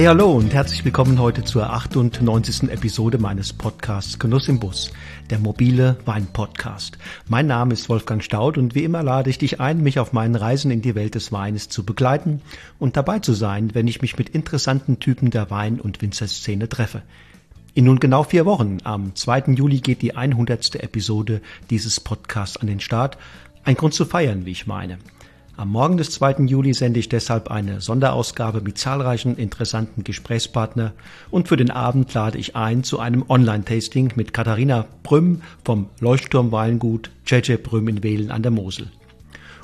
Hey, hallo und herzlich willkommen heute zur 98. Episode meines Podcasts Genuss im Bus, der mobile Wein-Podcast. Mein Name ist Wolfgang Staud und wie immer lade ich dich ein, mich auf meinen Reisen in die Welt des Weines zu begleiten und dabei zu sein, wenn ich mich mit interessanten Typen der Wein- und Winzerszene treffe. In nun genau vier Wochen, am 2. Juli geht die 100. Episode dieses Podcasts an den Start. Ein Grund zu feiern, wie ich meine. Am Morgen des 2. Juli sende ich deshalb eine Sonderausgabe mit zahlreichen interessanten Gesprächspartner und für den Abend lade ich ein zu einem Online-Tasting mit Katharina Brüm vom Leuchtturm Weingut JJ Brüm in Wehlen an der Mosel.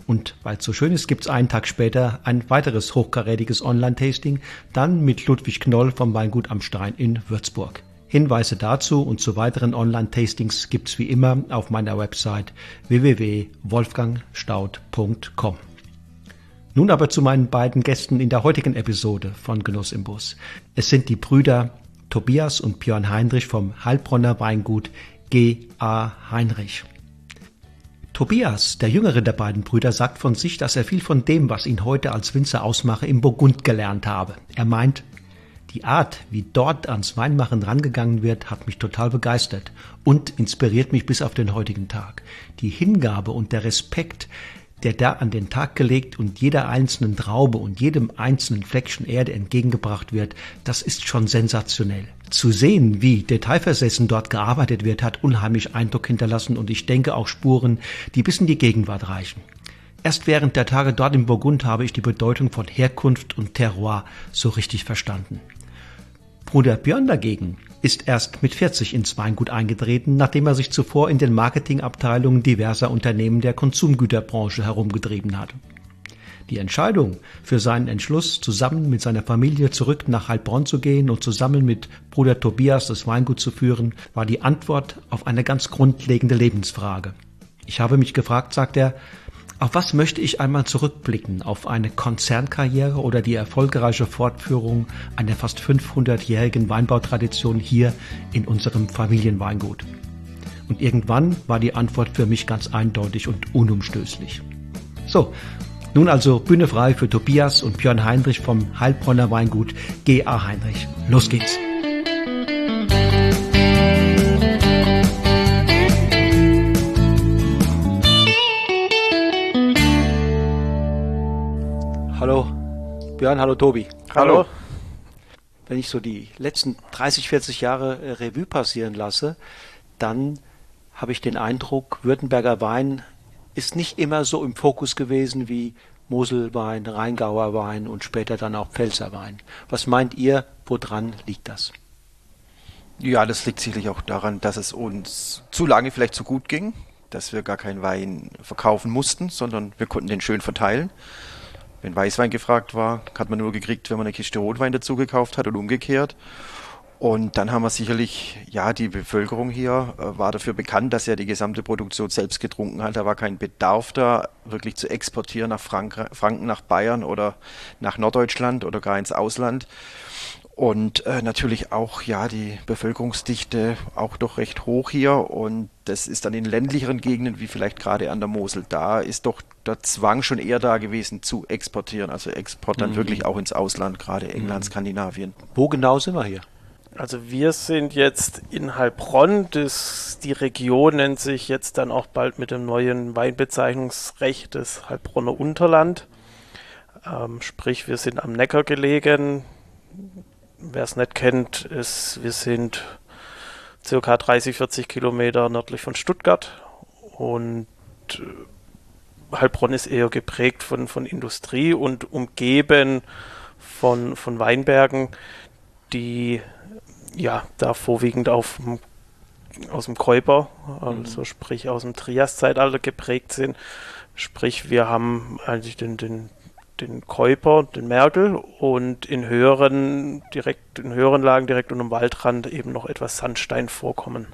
Und weil es so schön ist, gibt's einen Tag später ein weiteres hochkarätiges Online-Tasting, dann mit Ludwig Knoll vom Weingut am Stein in Würzburg. Hinweise dazu und zu weiteren Online-Tastings gibt's wie immer auf meiner Website www.wolfgangstaud.com. Nun aber zu meinen beiden Gästen in der heutigen Episode von Genuss im Bus. Es sind die Brüder Tobias und Björn Heinrich vom Heilbronner Weingut G.A. Heinrich. Tobias, der jüngere der beiden Brüder, sagt von sich, dass er viel von dem, was ihn heute als Winzer ausmache, im Burgund gelernt habe. Er meint, die Art, wie dort ans Weinmachen rangegangen wird, hat mich total begeistert und inspiriert mich bis auf den heutigen Tag. Die Hingabe und der Respekt, der da an den Tag gelegt und jeder einzelnen Traube und jedem einzelnen Fleckchen Erde entgegengebracht wird, das ist schon sensationell. Zu sehen, wie detailversessen dort gearbeitet wird, hat unheimlich Eindruck hinterlassen und ich denke auch Spuren, die bis in die Gegenwart reichen. Erst während der Tage dort im Burgund habe ich die Bedeutung von Herkunft und Terroir so richtig verstanden. Bruder Björn dagegen ist erst mit 40 ins Weingut eingetreten, nachdem er sich zuvor in den Marketingabteilungen diverser Unternehmen der Konsumgüterbranche herumgetrieben hat. Die Entscheidung für seinen Entschluss, zusammen mit seiner Familie zurück nach Heilbronn zu gehen und zusammen mit Bruder Tobias das Weingut zu führen, war die Antwort auf eine ganz grundlegende Lebensfrage. Ich habe mich gefragt, sagt er, auf was möchte ich einmal zurückblicken? Auf eine Konzernkarriere oder die erfolgreiche Fortführung einer fast 500-jährigen Weinbautradition hier in unserem Familienweingut? Und irgendwann war die Antwort für mich ganz eindeutig und unumstößlich. So, nun also Bühne frei für Tobias und Björn Heinrich vom Heilbronner Weingut G.A. Heinrich. Los geht's! Hallo Björn, hallo Tobi. Hallo. Wenn ich so die letzten 30, 40 Jahre äh, Revue passieren lasse, dann habe ich den Eindruck, Württemberger Wein ist nicht immer so im Fokus gewesen wie Moselwein, Rheingauer Wein und später dann auch Pfälzer Wein. Was meint ihr, woran liegt das? Ja, das liegt sicherlich auch daran, dass es uns zu lange vielleicht zu gut ging, dass wir gar keinen Wein verkaufen mussten, sondern wir konnten den schön verteilen. Wenn Weißwein gefragt war, hat man nur gekriegt, wenn man eine Kiste Rotwein dazu gekauft hat und umgekehrt. Und dann haben wir sicherlich, ja, die Bevölkerung hier äh, war dafür bekannt, dass er die gesamte Produktion selbst getrunken hat. Da war kein Bedarf da, wirklich zu exportieren nach Frank Franken, nach Bayern oder nach Norddeutschland oder gar ins Ausland. Und äh, natürlich auch, ja, die Bevölkerungsdichte auch doch recht hoch hier. Und das ist dann in ländlicheren Gegenden, wie vielleicht gerade an der Mosel, da ist doch der Zwang schon eher da gewesen zu exportieren. Also Export dann mhm. wirklich auch ins Ausland, gerade England, mhm. Skandinavien. Wo genau sind wir hier? Also wir sind jetzt in Heilbronn. Das, die Region nennt sich jetzt dann auch bald mit dem neuen Weinbezeichnungsrecht des Heilbronner Unterland. Ähm, sprich, wir sind am Neckar gelegen wer es nicht kennt, ist, wir sind circa 30, 40 Kilometer nördlich von Stuttgart und äh, Heilbronn ist eher geprägt von, von Industrie und umgeben von, von Weinbergen, die ja da vorwiegend auf, aus dem Käuper, also mhm. sprich aus dem Triaszeitalter geprägt sind. Sprich, wir haben eigentlich den, den den Käuper, den Merkel und in höheren, direkt, in höheren Lagen direkt unter dem Waldrand eben noch etwas Sandstein vorkommen.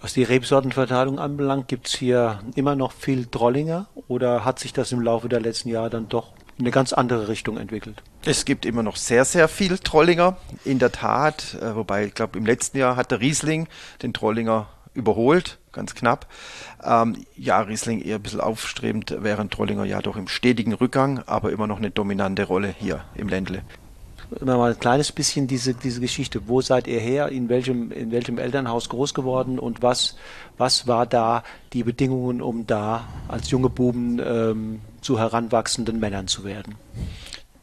Was die Rebsortenverteilung anbelangt, gibt es hier immer noch viel Trollinger oder hat sich das im Laufe der letzten Jahre dann doch in eine ganz andere Richtung entwickelt? Es gibt immer noch sehr, sehr viel Trollinger, in der Tat. Äh, wobei, ich glaube, im letzten Jahr hat der Riesling den Trollinger überholt, ganz knapp. Ähm, ja, Riesling eher ein bisschen aufstrebend, während Trollinger ja doch im stetigen Rückgang, aber immer noch eine dominante Rolle hier im Ländle. mal ein kleines bisschen diese, diese Geschichte. Wo seid ihr her? In welchem, in welchem Elternhaus groß geworden? Und was, was war da die Bedingungen, um da als junge Buben ähm, zu heranwachsenden Männern zu werden?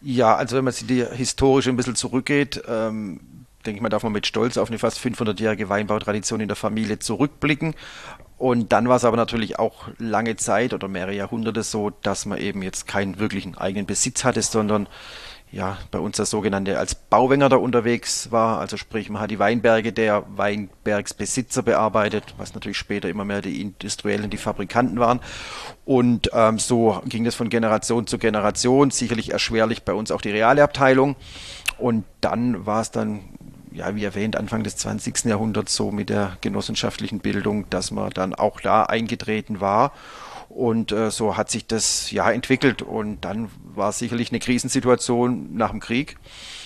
Ja, also wenn man sich die historisch ein bisschen zurückgeht, ähm, denke ich mal, darf man mit Stolz auf eine fast 500-jährige Weinbautradition in der Familie zurückblicken. Und dann war es aber natürlich auch lange Zeit oder mehrere Jahrhunderte so, dass man eben jetzt keinen wirklichen eigenen Besitz hatte, sondern ja, bei uns das sogenannte als Bauwenger da unterwegs war. Also sprich, man hat die Weinberge der Weinbergsbesitzer bearbeitet, was natürlich später immer mehr die Industriellen, die Fabrikanten waren. Und ähm, so ging das von Generation zu Generation, sicherlich erschwerlich bei uns auch die reale Abteilung. Und dann war es dann ja, wie erwähnt, Anfang des 20. Jahrhunderts so mit der genossenschaftlichen Bildung, dass man dann auch da eingetreten war. Und äh, so hat sich das ja entwickelt. Und dann war es sicherlich eine Krisensituation nach dem Krieg,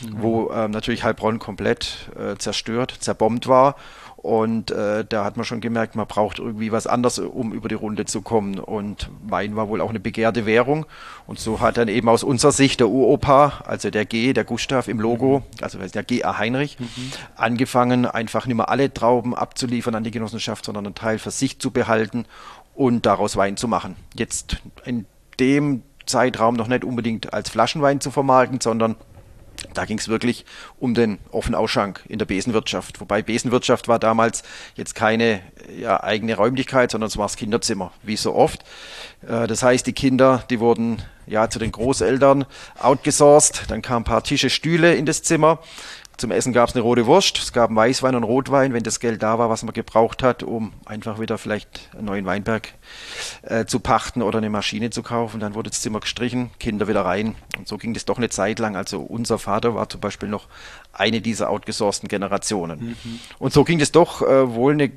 mhm. wo äh, natürlich Heilbronn komplett äh, zerstört, zerbombt war. Und äh, da hat man schon gemerkt, man braucht irgendwie was anderes, um über die Runde zu kommen. Und Wein war wohl auch eine begehrte Währung. Und so hat dann eben aus unserer Sicht der Uropa, also der G, der Gustav im Logo, also der G.A. Heinrich, mhm. angefangen, einfach nicht mehr alle Trauben abzuliefern an die Genossenschaft, sondern einen Teil für sich zu behalten und daraus Wein zu machen. Jetzt in dem Zeitraum noch nicht unbedingt als Flaschenwein zu vermarkten, sondern da ging es wirklich um den Offenausschank in der Besenwirtschaft. Wobei Besenwirtschaft war damals jetzt keine ja, eigene Räumlichkeit, sondern es war das Kinderzimmer, wie so oft. Äh, das heißt, die Kinder, die wurden ja zu den Großeltern outgesourced. Dann kamen ein paar Tische, Stühle in das Zimmer. Zum Essen gab es eine rote Wurst, es gab einen Weißwein und Rotwein, wenn das Geld da war, was man gebraucht hat, um einfach wieder vielleicht einen neuen Weinberg äh, zu pachten oder eine Maschine zu kaufen. Dann wurde das Zimmer gestrichen, Kinder wieder rein. Und so ging das doch eine Zeit lang. Also unser Vater war zum Beispiel noch eine dieser outgesourcten Generationen. Mhm. Und so ging das doch äh, wohl eine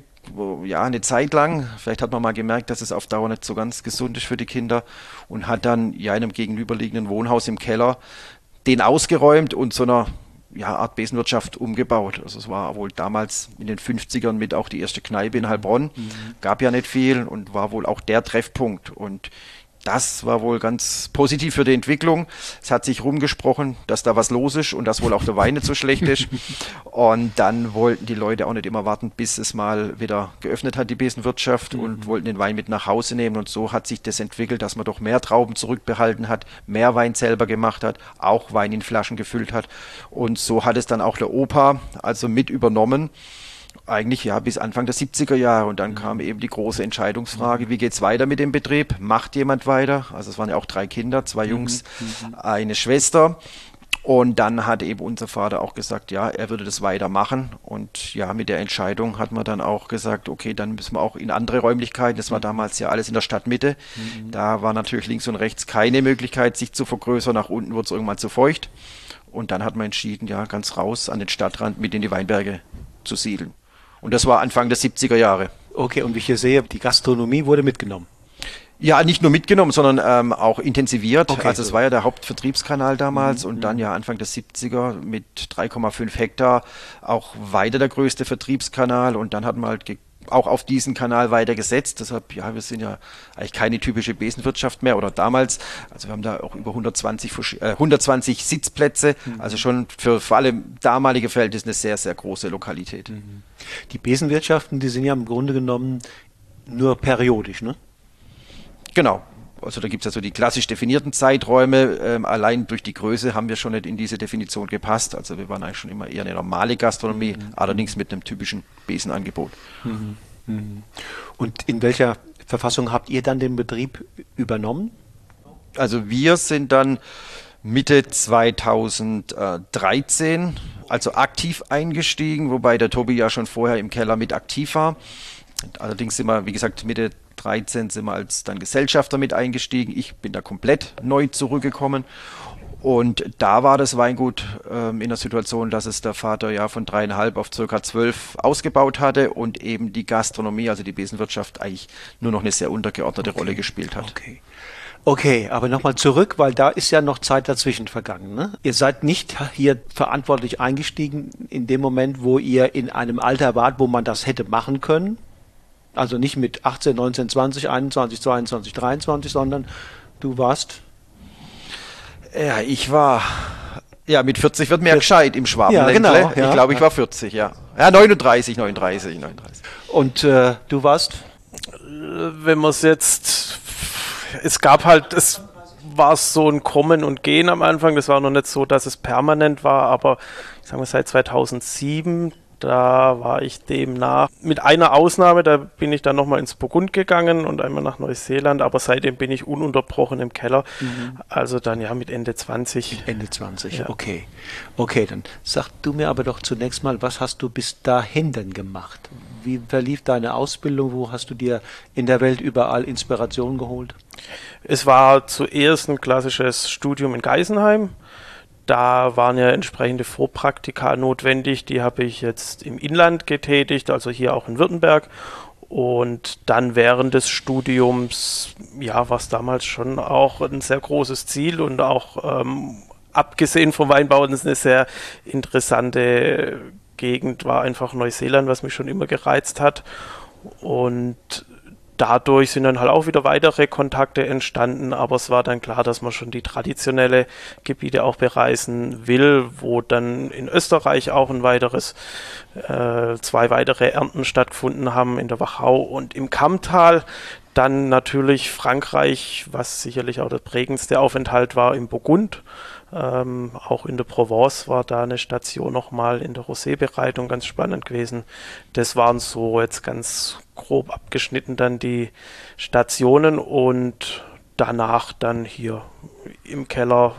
ja, eine Zeit lang, vielleicht hat man mal gemerkt, dass es auf Dauer nicht so ganz gesund ist für die Kinder und hat dann ja in einem gegenüberliegenden Wohnhaus im Keller den ausgeräumt und so einer ja, Art Besenwirtschaft umgebaut. Also es war wohl damals in den 50ern mit auch die erste Kneipe in Heilbronn. Mhm. Gab ja nicht viel und war wohl auch der Treffpunkt. Und das war wohl ganz positiv für die Entwicklung. Es hat sich rumgesprochen, dass da was los ist und dass wohl auch der Wein nicht so schlecht ist. Und dann wollten die Leute auch nicht immer warten, bis es mal wieder geöffnet hat, die Besenwirtschaft, mhm. und wollten den Wein mit nach Hause nehmen. Und so hat sich das entwickelt, dass man doch mehr Trauben zurückbehalten hat, mehr Wein selber gemacht hat, auch Wein in Flaschen gefüllt hat. Und so hat es dann auch der Opa also mit übernommen eigentlich ja bis Anfang der 70er Jahre und dann mhm. kam eben die große Entscheidungsfrage, wie geht's weiter mit dem Betrieb? Macht jemand weiter? Also es waren ja auch drei Kinder, zwei mhm. Jungs, mhm. eine Schwester. Und dann hat eben unser Vater auch gesagt, ja, er würde das weitermachen. Und ja, mit der Entscheidung hat man dann auch gesagt, okay, dann müssen wir auch in andere Räumlichkeiten. Das war mhm. damals ja alles in der Stadtmitte. Mhm. Da war natürlich links und rechts keine Möglichkeit, sich zu vergrößern. Nach unten wurde es irgendwann zu feucht. Und dann hat man entschieden, ja, ganz raus an den Stadtrand mit in die Weinberge zu siedeln. Und das war Anfang der 70er Jahre. Okay, und wie ich hier sehe, die Gastronomie wurde mitgenommen. Ja, nicht nur mitgenommen, sondern ähm, auch intensiviert. Okay, also es war ja der Hauptvertriebskanal damals mhm, und dann mhm. ja Anfang der 70er mit 3,5 Hektar auch weiter der größte Vertriebskanal und dann hat man halt auch auf diesen Kanal weiter gesetzt. Deshalb, ja, wir sind ja eigentlich keine typische Besenwirtschaft mehr oder damals. Also wir haben da auch über 120, äh, 120 Sitzplätze, mhm. also schon für vor allem damalige Verhältnisse eine sehr, sehr große Lokalität. Mhm. Die Besenwirtschaften, die sind ja im Grunde genommen nur periodisch, ne? Genau. Also da gibt es ja so die klassisch definierten Zeiträume. Ähm, allein durch die Größe haben wir schon nicht in diese Definition gepasst. Also wir waren eigentlich schon immer eher eine normale Gastronomie, mhm. allerdings mit einem typischen Besenangebot. Mhm. Mhm. Und in welcher Verfassung habt ihr dann den Betrieb übernommen? Also wir sind dann Mitte 2013 also aktiv eingestiegen, wobei der Tobi ja schon vorher im Keller mit aktiv war. Allerdings sind wir, wie gesagt, Mitte 13 sind wir als dann Gesellschafter mit eingestiegen. Ich bin da komplett neu zurückgekommen. Und da war das Weingut ähm, in der Situation, dass es der Vater ja von dreieinhalb auf circa zwölf ausgebaut hatte und eben die Gastronomie, also die Besenwirtschaft, eigentlich nur noch eine sehr untergeordnete okay. Rolle gespielt hat. Okay. Okay, aber nochmal zurück, weil da ist ja noch Zeit dazwischen vergangen. Ne? Ihr seid nicht hier verantwortlich eingestiegen in dem Moment, wo ihr in einem Alter wart, wo man das hätte machen können. Also nicht mit 18, 19, 20, 21, 22, 23, sondern du warst. Ja, ich war Ja, mit 40 wird mehr gescheit im Schwabenländle. Ja, genau, ja. Ich glaube, ich war 40, ja. Ja, 39, 39, 39. Und äh, du warst? Wenn man es jetzt, es gab halt, es war so ein Kommen und Gehen am Anfang. Das war noch nicht so, dass es permanent war, aber ich sage mal seit 2007 da war ich demnach mit einer Ausnahme, da bin ich dann nochmal ins Burgund gegangen und einmal nach Neuseeland, aber seitdem bin ich ununterbrochen im Keller. Mhm. Also dann ja mit Ende 20. Ende 20, ja. okay. Okay, dann sag du mir aber doch zunächst mal, was hast du bis dahin denn gemacht? Wie verlief deine Ausbildung? Wo hast du dir in der Welt überall Inspiration geholt? Es war zuerst ein klassisches Studium in Geisenheim da waren ja entsprechende Vorpraktika notwendig. Die habe ich jetzt im Inland getätigt, also hier auch in Württemberg. Und dann während des Studiums, ja, war es damals schon auch ein sehr großes Ziel und auch ähm, abgesehen vom Weinbau, das ist eine sehr interessante Gegend, war einfach Neuseeland, was mich schon immer gereizt hat. Und dadurch sind dann halt auch wieder weitere Kontakte entstanden, aber es war dann klar, dass man schon die traditionelle Gebiete auch bereisen will, wo dann in Österreich auch ein weiteres, äh, zwei weitere Ernten stattgefunden haben in der Wachau und im Kammtal. Dann natürlich Frankreich, was sicherlich auch der prägendste Aufenthalt war im Burgund. Ähm, auch in der Provence war da eine Station nochmal in der Rosé-Bereitung ganz spannend gewesen. Das waren so jetzt ganz grob abgeschnitten dann die Stationen und danach dann hier im Keller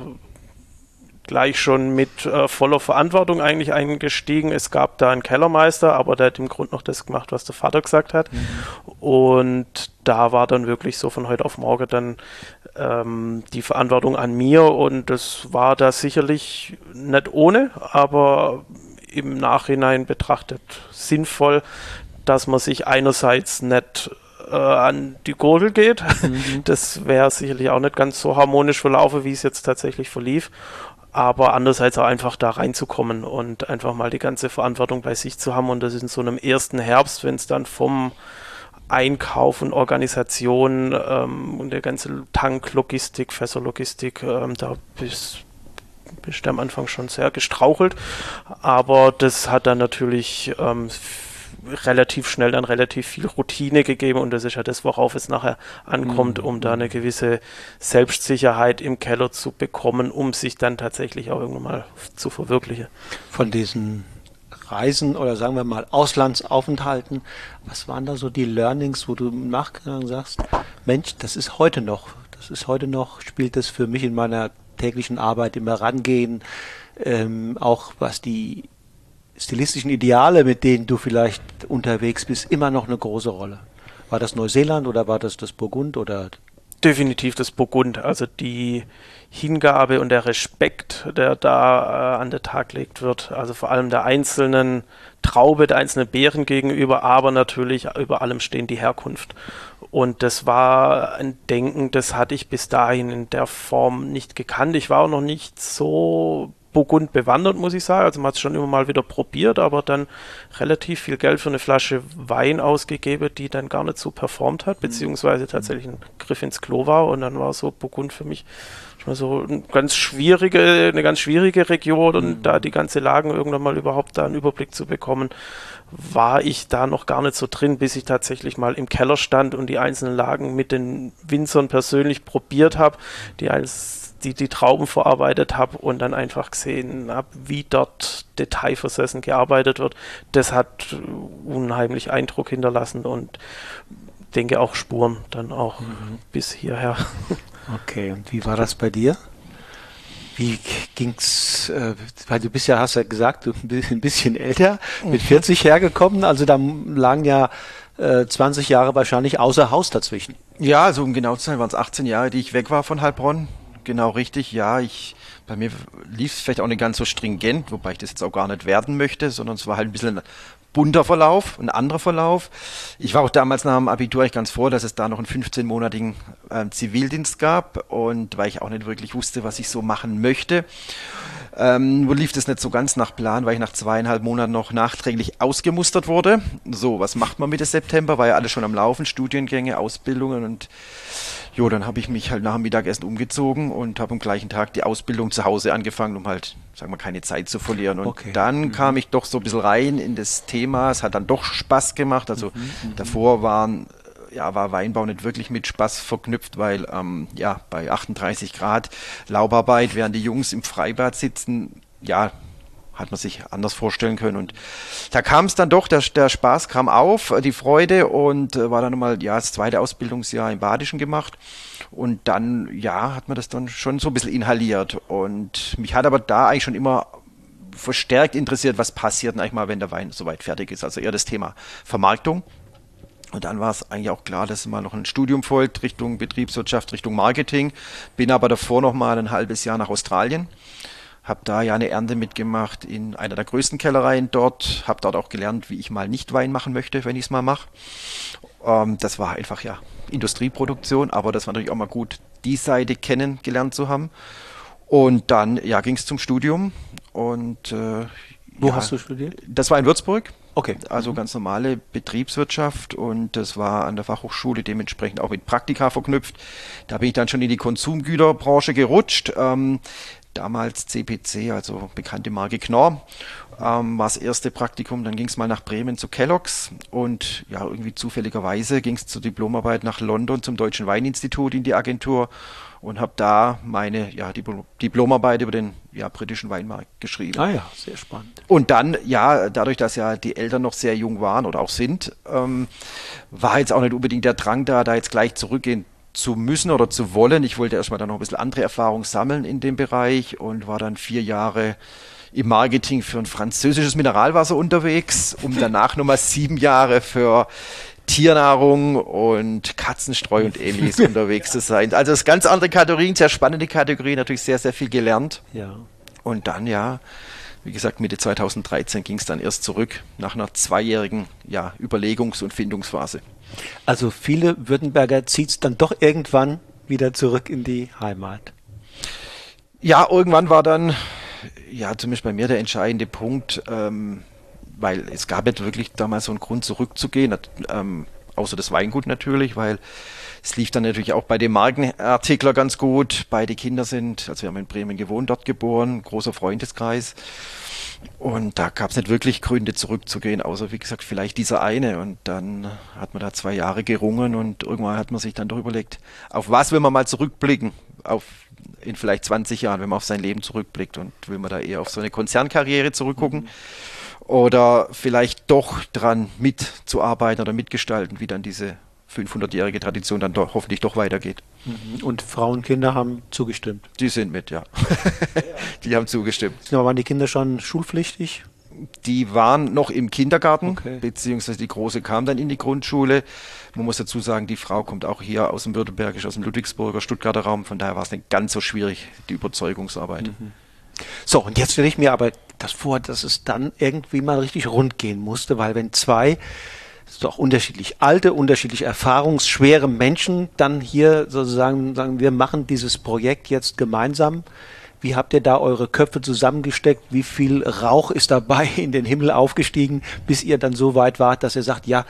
gleich schon mit äh, voller Verantwortung eigentlich eingestiegen. Es gab da einen Kellermeister, aber der hat im Grunde noch das gemacht, was der Vater gesagt hat. Mhm. Und da war dann wirklich so von heute auf morgen dann ähm, die Verantwortung an mir und das war da sicherlich nicht ohne, aber im Nachhinein betrachtet sinnvoll, dass man sich einerseits nicht äh, an die Gurgel geht. Mhm. Das wäre sicherlich auch nicht ganz so harmonisch verlaufen, wie es jetzt tatsächlich verlief aber andererseits auch einfach da reinzukommen und einfach mal die ganze Verantwortung bei sich zu haben und das ist in so einem ersten Herbst, wenn es dann vom Einkauf und Organisation ähm, und der ganze Tanklogistik, Fässerlogistik, ähm, da bist, bist du am Anfang schon sehr gestrauchelt, aber das hat dann natürlich ähm, relativ schnell dann relativ viel Routine gegeben und das ist ja das, worauf es nachher ankommt, mhm. um da eine gewisse Selbstsicherheit im Keller zu bekommen, um sich dann tatsächlich auch irgendwann mal zu verwirklichen. Von diesen Reisen oder sagen wir mal Auslandsaufenthalten, was waren da so die Learnings, wo du im Nachgang sagst, Mensch, das ist heute noch, das ist heute noch, spielt das für mich in meiner täglichen Arbeit immer rangehen, ähm, auch was die stilistischen Ideale, mit denen du vielleicht unterwegs bist, immer noch eine große Rolle? War das Neuseeland oder war das das Burgund oder? Definitiv das Burgund. Also die Hingabe und der Respekt, der da äh, an den Tag gelegt wird, also vor allem der einzelnen Traube, der einzelnen Beeren gegenüber, aber natürlich über allem stehen die Herkunft. Und das war ein Denken, das hatte ich bis dahin in der Form nicht gekannt. Ich war auch noch nicht so Burgund bewandert, muss ich sagen. Also man hat es schon immer mal wieder probiert, aber dann relativ viel Geld für eine Flasche Wein ausgegeben, die dann gar nicht so performt hat, mhm. beziehungsweise tatsächlich ein Griff ins Klo war. Und dann war so Burgund für mich schon so eine ganz schwierige, eine ganz schwierige Region und mhm. da die ganze Lagen irgendwann mal überhaupt da einen Überblick zu bekommen, war ich da noch gar nicht so drin, bis ich tatsächlich mal im Keller stand und die einzelnen Lagen mit den Winzern persönlich probiert habe, die als die, die Trauben verarbeitet habe und dann einfach gesehen habe, wie dort detailversessen gearbeitet wird. Das hat unheimlich Eindruck hinterlassen und denke auch Spuren dann auch mhm. bis hierher. Okay, und wie war das bei dir? Wie ging's, äh, weil du bist ja, hast ja gesagt, du bist ein bisschen älter, mit 40 mhm. hergekommen, also da lagen ja äh, 20 Jahre wahrscheinlich außer Haus dazwischen. Ja, also um genau zu sein, waren es 18 Jahre, die ich weg war von Heilbronn genau richtig. Ja, ich, bei mir lief es vielleicht auch nicht ganz so stringent, wobei ich das jetzt auch gar nicht werden möchte, sondern es war halt ein bisschen bunter Verlauf, ein anderer Verlauf. Ich war auch damals nach dem Abitur eigentlich ganz froh, dass es da noch einen 15-monatigen äh, Zivildienst gab und weil ich auch nicht wirklich wusste, was ich so machen möchte. Ähm, nur lief das nicht so ganz nach Plan, weil ich nach zweieinhalb Monaten noch nachträglich ausgemustert wurde. So, was macht man Mitte September? War ja alles schon am Laufen, Studiengänge, Ausbildungen und Jo, dann habe ich mich halt nach dem Mittagessen umgezogen und habe am gleichen Tag die Ausbildung zu Hause angefangen, um halt sagen wir, keine Zeit zu verlieren. Und Okay. dann Mhm. kam ich doch so ein bisschen rein in das Thema. Es hat dann doch Spaß gemacht. Also Mhm, davor waren, ja, war Weinbau nicht wirklich mit Spaß verknüpft, weil ähm, ja, bei 38 Grad Laubarbeit, während die Jungs im Freibad sitzen, ja, hat man sich anders vorstellen können. Und da kam es dann doch, der, der Spaß kam auf, die Freude und äh, war dann nochmal ja, das zweite Ausbildungsjahr im Badischen gemacht. Und dann, ja, hat man das dann schon so ein bisschen inhaliert. Und mich hat aber da eigentlich schon immer verstärkt interessiert, was passiert eigentlich mal, wenn der Wein soweit fertig ist. Also eher das Thema Vermarktung. Und dann war es eigentlich auch klar, dass mal noch ein Studium folgt Richtung Betriebswirtschaft, Richtung Marketing. Bin aber davor noch mal ein halbes Jahr nach Australien. Habe da ja eine Ernte mitgemacht in einer der größten Kellereien dort. Habe dort auch gelernt, wie ich mal nicht Wein machen möchte, wenn ich es mal mache. Ähm, das war einfach ja Industrieproduktion, aber das war natürlich auch mal gut, die Seite kennengelernt zu haben. Und dann ja, ging es zum Studium. Und äh, Wo ja, hast du studiert? Das war in Würzburg. Okay. Also ganz normale Betriebswirtschaft und das war an der Fachhochschule dementsprechend auch mit Praktika verknüpft. Da bin ich dann schon in die Konsumgüterbranche gerutscht. Ähm, damals CPC, also bekannte Marke Knorr, ähm, war das erste Praktikum. Dann ging es mal nach Bremen zu Kellogg's und ja, irgendwie zufälligerweise ging es zur Diplomarbeit nach London zum Deutschen Weininstitut in die Agentur und habe da meine ja, Dipl Diplomarbeit über den ja, britischen Weinmarkt geschrieben. Ah ja, sehr spannend. Und dann, ja, dadurch, dass ja die Eltern noch sehr jung waren oder auch sind, ähm, war jetzt auch nicht unbedingt der Drang da, da jetzt gleich zurückgehen zu müssen oder zu wollen. Ich wollte erstmal dann noch ein bisschen andere Erfahrung sammeln in dem Bereich und war dann vier Jahre im Marketing für ein französisches Mineralwasser unterwegs, um danach nochmal sieben Jahre für Tiernahrung und Katzenstreu und ähnliches unterwegs zu sein. Also das ganz andere Kategorien, sehr spannende Kategorien, natürlich sehr, sehr viel gelernt. Ja. Und dann, ja, wie gesagt, Mitte 2013 ging es dann erst zurück nach einer zweijährigen ja, Überlegungs- und Findungsphase. Also viele Württemberger zieht es dann doch irgendwann wieder zurück in die Heimat. Ja, irgendwann war dann, ja, zumindest bei mir der entscheidende Punkt, ähm, weil es gab nicht wirklich damals so einen Grund zurückzugehen, ähm, außer das Weingut natürlich, weil es lief dann natürlich auch bei dem Markenartikler ganz gut. Beide Kinder sind, also wir haben in Bremen gewohnt, dort geboren, großer Freundeskreis. Und da gab es nicht wirklich Gründe zurückzugehen, außer wie gesagt, vielleicht dieser eine. Und dann hat man da zwei Jahre gerungen und irgendwann hat man sich dann doch überlegt, auf was will man mal zurückblicken? Auf in vielleicht 20 Jahren, wenn man auf sein Leben zurückblickt und will man da eher auf so eine Konzernkarriere zurückgucken mhm. oder vielleicht doch dran mitzuarbeiten oder mitgestalten, wie dann diese 500-jährige Tradition dann doch, hoffentlich doch weitergeht. Und Frauen und Kinder haben zugestimmt. Die sind mit, ja. die haben zugestimmt. Aber waren die Kinder schon schulpflichtig? Die waren noch im Kindergarten, okay. beziehungsweise die Große kam dann in die Grundschule. Man muss dazu sagen, die Frau kommt auch hier aus dem Württembergisch, aus dem Ludwigsburger, Stuttgarter Raum. Von daher war es nicht ganz so schwierig, die Überzeugungsarbeit. Mhm. So, und jetzt stelle ich mir aber das vor, dass es dann irgendwie mal richtig rund gehen musste, weil wenn zwei doch unterschiedlich alte, unterschiedlich erfahrungsschwere Menschen dann hier sozusagen sagen, wir machen dieses Projekt jetzt gemeinsam. Wie habt ihr da eure Köpfe zusammengesteckt? Wie viel Rauch ist dabei in den Himmel aufgestiegen, bis ihr dann so weit wart, dass ihr sagt, ja,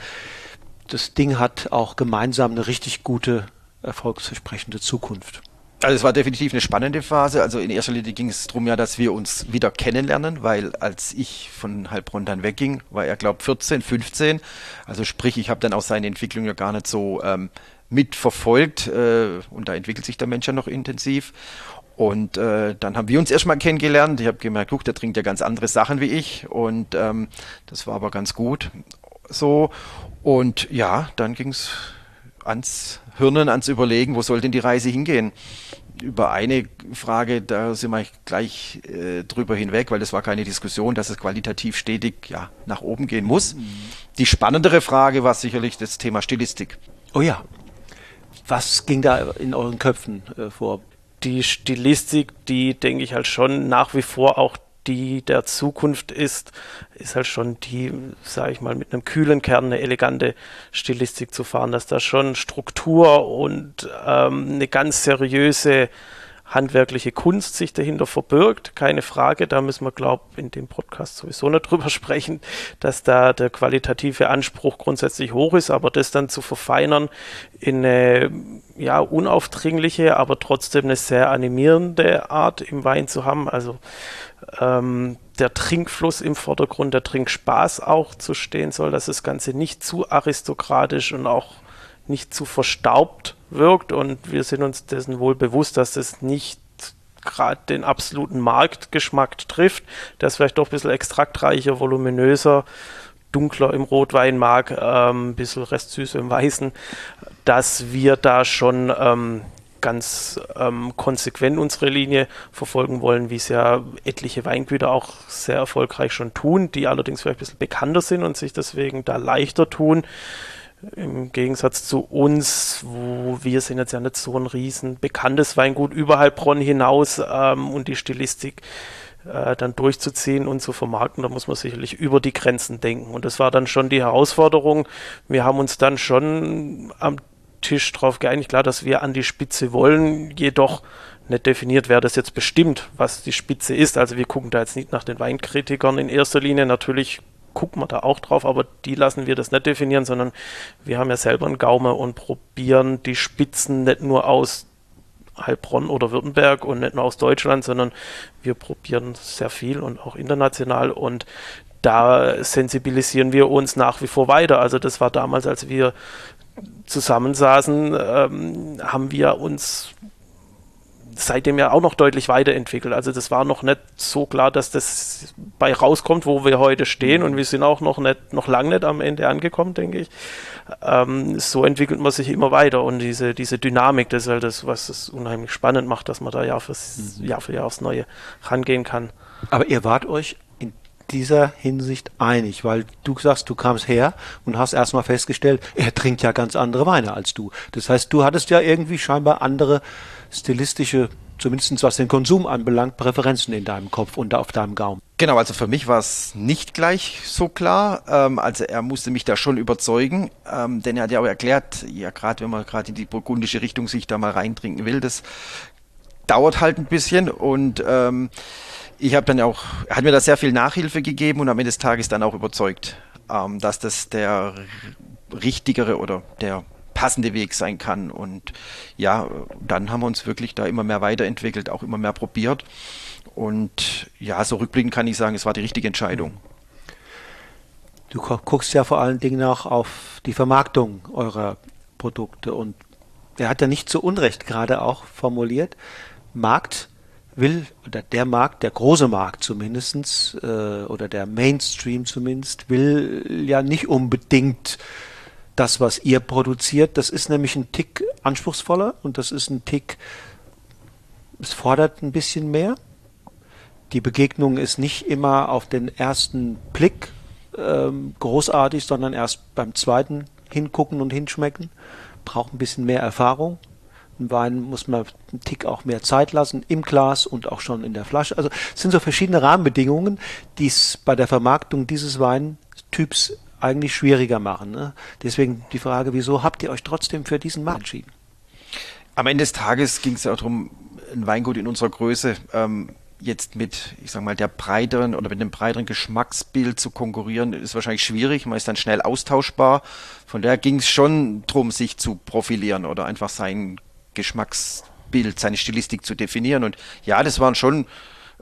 das Ding hat auch gemeinsam eine richtig gute, erfolgsversprechende Zukunft? Also es war definitiv eine spannende Phase. Also in erster Linie ging es darum ja, dass wir uns wieder kennenlernen, weil als ich von Heilbronn dann wegging, war er glaube 14, 15. Also sprich, ich habe dann auch seine Entwicklung ja gar nicht so ähm, mitverfolgt äh, und da entwickelt sich der Mensch ja noch intensiv. Und äh, dann haben wir uns erstmal kennengelernt. Ich habe gemerkt, guck, der trinkt ja ganz andere Sachen wie ich. Und ähm, das war aber ganz gut so. Und ja, dann ging es ans Hirnen, ans Überlegen, wo soll denn die Reise hingehen? Über eine Frage, da sind wir gleich äh, drüber hinweg, weil das war keine Diskussion, dass es qualitativ stetig ja, nach oben gehen muss. Mhm. Die spannendere Frage war sicherlich das Thema Stilistik. Oh ja. Was ging da in euren Köpfen äh, vor? Die Stilistik, die denke ich halt schon nach wie vor auch die der Zukunft ist, ist halt schon die, sage ich mal, mit einem kühlen Kern eine elegante Stilistik zu fahren, dass da schon Struktur und ähm, eine ganz seriöse handwerkliche Kunst sich dahinter verbirgt. Keine Frage, da müssen wir, glaube ich, in dem Podcast sowieso nicht drüber sprechen, dass da der qualitative Anspruch grundsätzlich hoch ist, aber das dann zu verfeinern in eine ja, unaufdringliche, aber trotzdem eine sehr animierende Art im Wein zu haben. Also ähm, der Trinkfluss im Vordergrund, der Trinkspaß auch zu stehen soll, dass das Ganze nicht zu aristokratisch und auch nicht zu verstaubt wirkt. Und wir sind uns dessen wohl bewusst, dass das nicht gerade den absoluten Marktgeschmack trifft. Der ist vielleicht doch ein bisschen extraktreicher, voluminöser, dunkler im Rotwein mag, ähm, ein bisschen Restsüße im Weißen, dass wir da schon ähm, ganz ähm, konsequent unsere Linie verfolgen wollen, wie es ja etliche Weingüter auch sehr erfolgreich schon tun, die allerdings vielleicht ein bisschen bekannter sind und sich deswegen da leichter tun. Im Gegensatz zu uns, wo wir sind jetzt ja nicht so ein riesen bekanntes Weingut über Heilbronn hinaus ähm, und die Stilistik äh, dann durchzuziehen und zu vermarkten, da muss man sicherlich über die Grenzen denken. Und das war dann schon die Herausforderung. Wir haben uns dann schon am Tisch drauf geeinigt, klar, dass wir an die Spitze wollen, jedoch nicht definiert, wer das jetzt bestimmt, was die Spitze ist. Also wir gucken da jetzt nicht nach den Weinkritikern in erster Linie. Natürlich gucken wir da auch drauf, aber die lassen wir das nicht definieren, sondern wir haben ja selber einen Gaume und probieren die Spitzen nicht nur aus Heilbronn oder Württemberg und nicht nur aus Deutschland, sondern wir probieren sehr viel und auch international und da sensibilisieren wir uns nach wie vor weiter. Also das war damals, als wir zusammensaßen, ähm, haben wir uns seitdem ja auch noch deutlich weiterentwickelt. Also das war noch nicht so klar, dass das bei rauskommt, wo wir heute stehen und wir sind auch noch nicht, noch lang nicht am Ende angekommen, denke ich. Ähm, so entwickelt man sich immer weiter und diese, diese Dynamik, das ist halt das, was es unheimlich spannend macht, dass man da Jahr, fürs, mhm. Jahr für Jahr aufs Neue rangehen kann. Aber ihr wart euch dieser Hinsicht einig, weil du sagst, du kamst her und hast erstmal festgestellt, er trinkt ja ganz andere Weine als du. Das heißt, du hattest ja irgendwie scheinbar andere stilistische, zumindest was den Konsum anbelangt, Präferenzen in deinem Kopf und auf deinem Gaumen. Genau, also für mich war es nicht gleich so klar. Ähm, also er musste mich da schon überzeugen, ähm, denn er hat ja auch erklärt, ja gerade wenn man gerade in die burgundische Richtung sich da mal reintrinken will, das dauert halt ein bisschen und ähm, ich habe dann auch, er hat mir da sehr viel Nachhilfe gegeben und am Ende des Tages dann auch überzeugt, ähm, dass das der richtigere oder der passende Weg sein kann. Und ja, dann haben wir uns wirklich da immer mehr weiterentwickelt, auch immer mehr probiert. Und ja, so rückblickend kann ich sagen, es war die richtige Entscheidung. Du guckst ja vor allen Dingen auch auf die Vermarktung eurer Produkte und er hat ja nicht zu Unrecht gerade auch formuliert, Markt will, oder der Markt, der große Markt zumindestens äh, oder der Mainstream zumindest, will ja nicht unbedingt das, was ihr produziert. Das ist nämlich ein Tick anspruchsvoller und das ist ein Tick, es fordert ein bisschen mehr. Die Begegnung ist nicht immer auf den ersten Blick ähm, großartig, sondern erst beim zweiten hingucken und hinschmecken. Braucht ein bisschen mehr Erfahrung. Ein Wein muss man einen Tick auch mehr Zeit lassen im Glas und auch schon in der Flasche. Also es sind so verschiedene Rahmenbedingungen, die es bei der Vermarktung dieses Weintyps eigentlich schwieriger machen. Ne? Deswegen die Frage, wieso habt ihr euch trotzdem für diesen Markt entschieden? Am Ende des Tages ging es ja auch darum, ein Weingut in unserer Größe ähm, jetzt mit, ich sag mal, der breiteren oder mit einem breiteren Geschmacksbild zu konkurrieren, ist wahrscheinlich schwierig. Man ist dann schnell austauschbar. Von daher ging es schon darum, sich zu profilieren oder einfach sein Geschmacksbild, seine Stilistik zu definieren. Und ja, das waren schon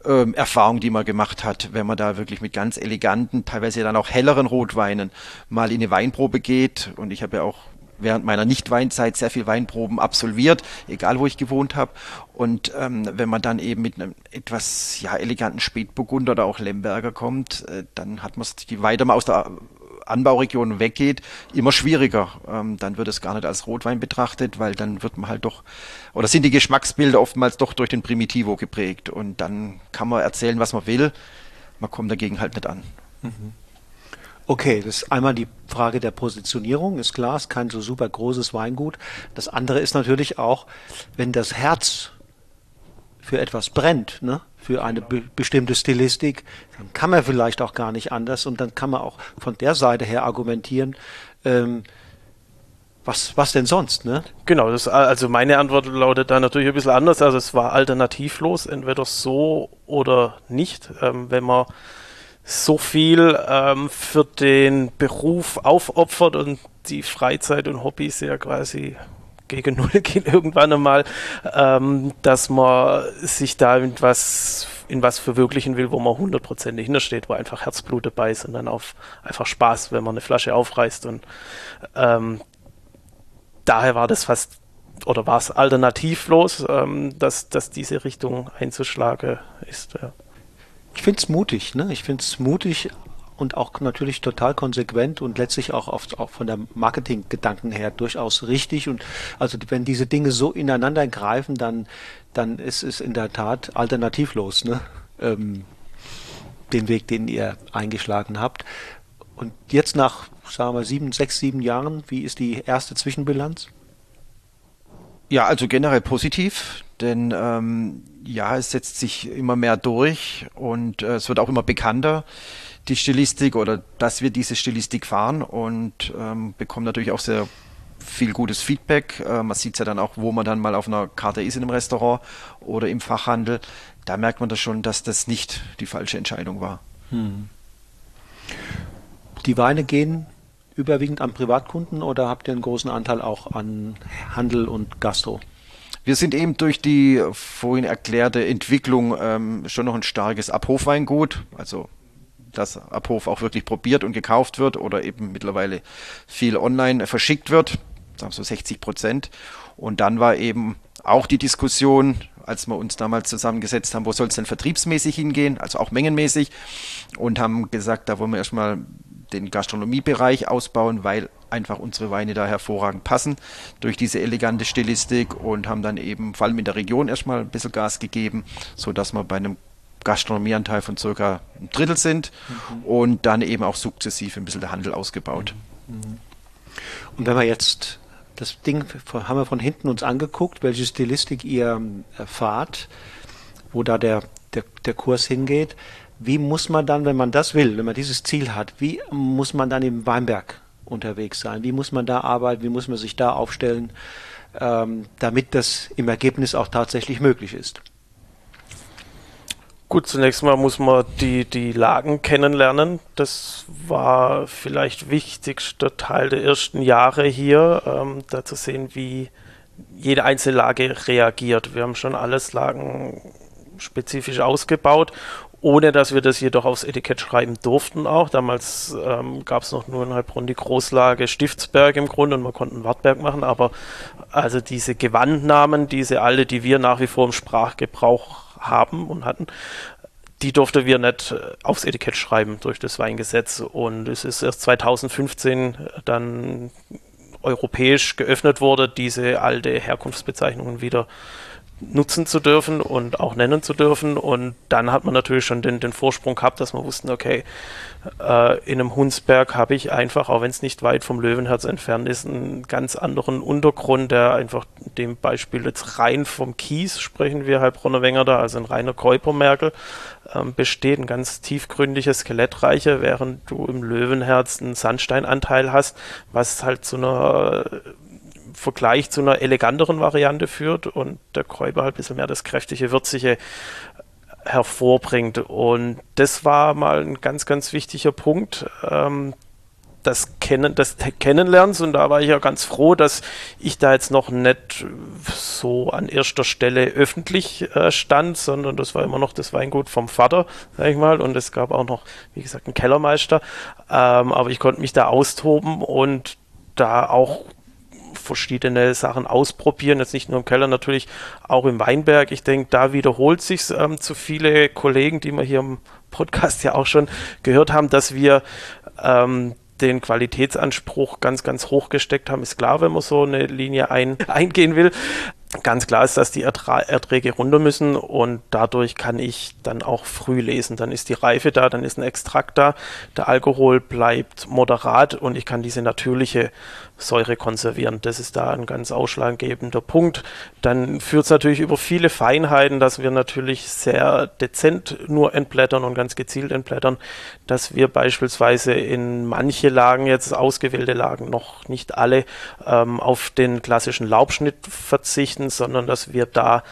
ähm, Erfahrungen, die man gemacht hat, wenn man da wirklich mit ganz eleganten, teilweise dann auch helleren Rotweinen mal in eine Weinprobe geht. Und ich habe ja auch während meiner Nicht-Weinzeit sehr viel Weinproben absolviert, egal wo ich gewohnt habe. Und ähm, wenn man dann eben mit einem etwas ja, eleganten Spätburgunder oder auch Lemberger kommt, äh, dann hat man es die weiter mal aus der Anbauregion weggeht, immer schwieriger. Ähm, dann wird es gar nicht als Rotwein betrachtet, weil dann wird man halt doch, oder sind die Geschmacksbilder oftmals doch durch den Primitivo geprägt. Und dann kann man erzählen, was man will. Man kommt dagegen halt nicht an. Mhm. Okay, das ist einmal die Frage der Positionierung, ist klar, ist kein so super großes Weingut. Das andere ist natürlich auch, wenn das Herz für etwas brennt, ne? für eine be bestimmte Stilistik, dann kann man vielleicht auch gar nicht anders und dann kann man auch von der Seite her argumentieren, ähm, was, was denn sonst, ne? Genau, das, also meine Antwort lautet da natürlich ein bisschen anders. Also es war alternativlos, entweder so oder nicht. Ähm, wenn man so viel ähm, für den Beruf aufopfert und die Freizeit und Hobbys ja quasi gegen Null gehen irgendwann einmal, ähm, dass man sich da in was, in was verwirklichen will, wo man hundertprozentig hintersteht, wo einfach Herzblut dabei ist und dann auf einfach Spaß, wenn man eine Flasche aufreißt und ähm, daher war das fast oder war es alternativlos, ähm, dass, dass diese Richtung einzuschlagen ist. Ja. Ich finde es mutig, ne? Ich finde es mutig und auch natürlich total konsequent und letztlich auch, oft, auch von der Marketinggedanken her durchaus richtig. Und also wenn diese Dinge so ineinander greifen, dann, dann ist es in der Tat alternativlos, ne? Ähm, den Weg, den ihr eingeschlagen habt. Und jetzt nach, sagen wir, sieben, sechs, sieben Jahren, wie ist die erste Zwischenbilanz? Ja, also generell positiv, denn ähm, ja, es setzt sich immer mehr durch und äh, es wird auch immer bekannter, die Stilistik oder dass wir diese Stilistik fahren und ähm, bekommen natürlich auch sehr viel gutes Feedback. Äh, man sieht ja dann auch, wo man dann mal auf einer Karte ist in einem Restaurant oder im Fachhandel. Da merkt man das schon, dass das nicht die falsche Entscheidung war. Hm. Die Weine gehen überwiegend an Privatkunden oder habt ihr einen großen Anteil auch an Handel und Gastro? Wir sind eben durch die vorhin erklärte Entwicklung ähm, schon noch ein starkes Abhofweingut, also dass Abhof auch wirklich probiert und gekauft wird oder eben mittlerweile viel online verschickt wird, sagen so 60 Prozent. Und dann war eben auch die Diskussion, als wir uns damals zusammengesetzt haben, wo soll es denn vertriebsmäßig hingehen, also auch mengenmäßig, und haben gesagt, da wollen wir erstmal den Gastronomiebereich ausbauen, weil einfach unsere Weine da hervorragend passen durch diese elegante Stilistik und haben dann eben vor allem in der Region erstmal ein bisschen Gas gegeben, sodass wir bei einem Gastronomieanteil von circa ein Drittel sind mhm. und dann eben auch sukzessiv ein bisschen der Handel ausgebaut. Mhm. Und wenn wir jetzt das Ding haben wir von hinten uns angeguckt, welche Stilistik ihr erfahrt, wo da der, der, der Kurs hingeht wie muss man dann, wenn man das will, wenn man dieses Ziel hat, wie muss man dann im Weinberg unterwegs sein? Wie muss man da arbeiten? Wie muss man sich da aufstellen, ähm, damit das im Ergebnis auch tatsächlich möglich ist? Gut, zunächst mal muss man die, die Lagen kennenlernen. Das war vielleicht wichtigster Teil der ersten Jahre hier, ähm, da zu sehen, wie jede einzelne Lage reagiert. Wir haben schon alles Lagen spezifisch ausgebaut ohne dass wir das jedoch aufs Etikett schreiben durften auch. Damals ähm, gab es noch nur in Heilbronn die Großlage Stiftsberg im Grunde und man konnte Wartberg machen, aber also diese Gewandnamen, diese alle, die wir nach wie vor im Sprachgebrauch haben und hatten, die durften wir nicht äh, aufs Etikett schreiben durch das Weingesetz und es ist erst 2015 dann europäisch geöffnet wurde, diese alte Herkunftsbezeichnungen wieder nutzen zu dürfen und auch nennen zu dürfen. Und dann hat man natürlich schon den, den Vorsprung gehabt, dass man wusste, okay, äh, in einem Hunsberg habe ich einfach, auch wenn es nicht weit vom Löwenherz entfernt ist, einen ganz anderen Untergrund, der einfach dem Beispiel jetzt rein vom Kies, sprechen wir Heilbronner Wenger da, also ein reiner Käupermerkel, ähm, besteht, ein ganz tiefgründiges, skelettreicher, während du im Löwenherz einen Sandsteinanteil hast, was halt zu einer Vergleich zu einer eleganteren Variante führt und der Kräuber halt ein bisschen mehr das kräftige, würzige hervorbringt. Und das war mal ein ganz, ganz wichtiger Punkt. Ähm, das, Kennen, das Kennenlernens und da war ich ja ganz froh, dass ich da jetzt noch nicht so an erster Stelle öffentlich äh, stand, sondern das war immer noch das Weingut vom Vater, sag ich mal, und es gab auch noch, wie gesagt, einen Kellermeister, ähm, aber ich konnte mich da austoben und da auch verschiedene Sachen ausprobieren, jetzt nicht nur im Keller, natürlich auch im Weinberg. Ich denke, da wiederholt sich ähm, zu viele Kollegen, die wir hier im Podcast ja auch schon gehört haben, dass wir ähm, den Qualitätsanspruch ganz, ganz hoch gesteckt haben. Ist klar, wenn man so eine Linie ein, eingehen will. ganz klar ist, dass die Ertra Erträge runter müssen und dadurch kann ich dann auch früh lesen. Dann ist die Reife da, dann ist ein Extrakt da, der Alkohol bleibt moderat und ich kann diese natürliche Säure konservieren. Das ist da ein ganz ausschlaggebender Punkt. Dann führt es natürlich über viele Feinheiten, dass wir natürlich sehr dezent nur entblättern und ganz gezielt entblättern, dass wir beispielsweise in manche Lagen, jetzt ausgewählte Lagen, noch nicht alle, ähm, auf den klassischen Laubschnitt verzichten, sondern dass wir da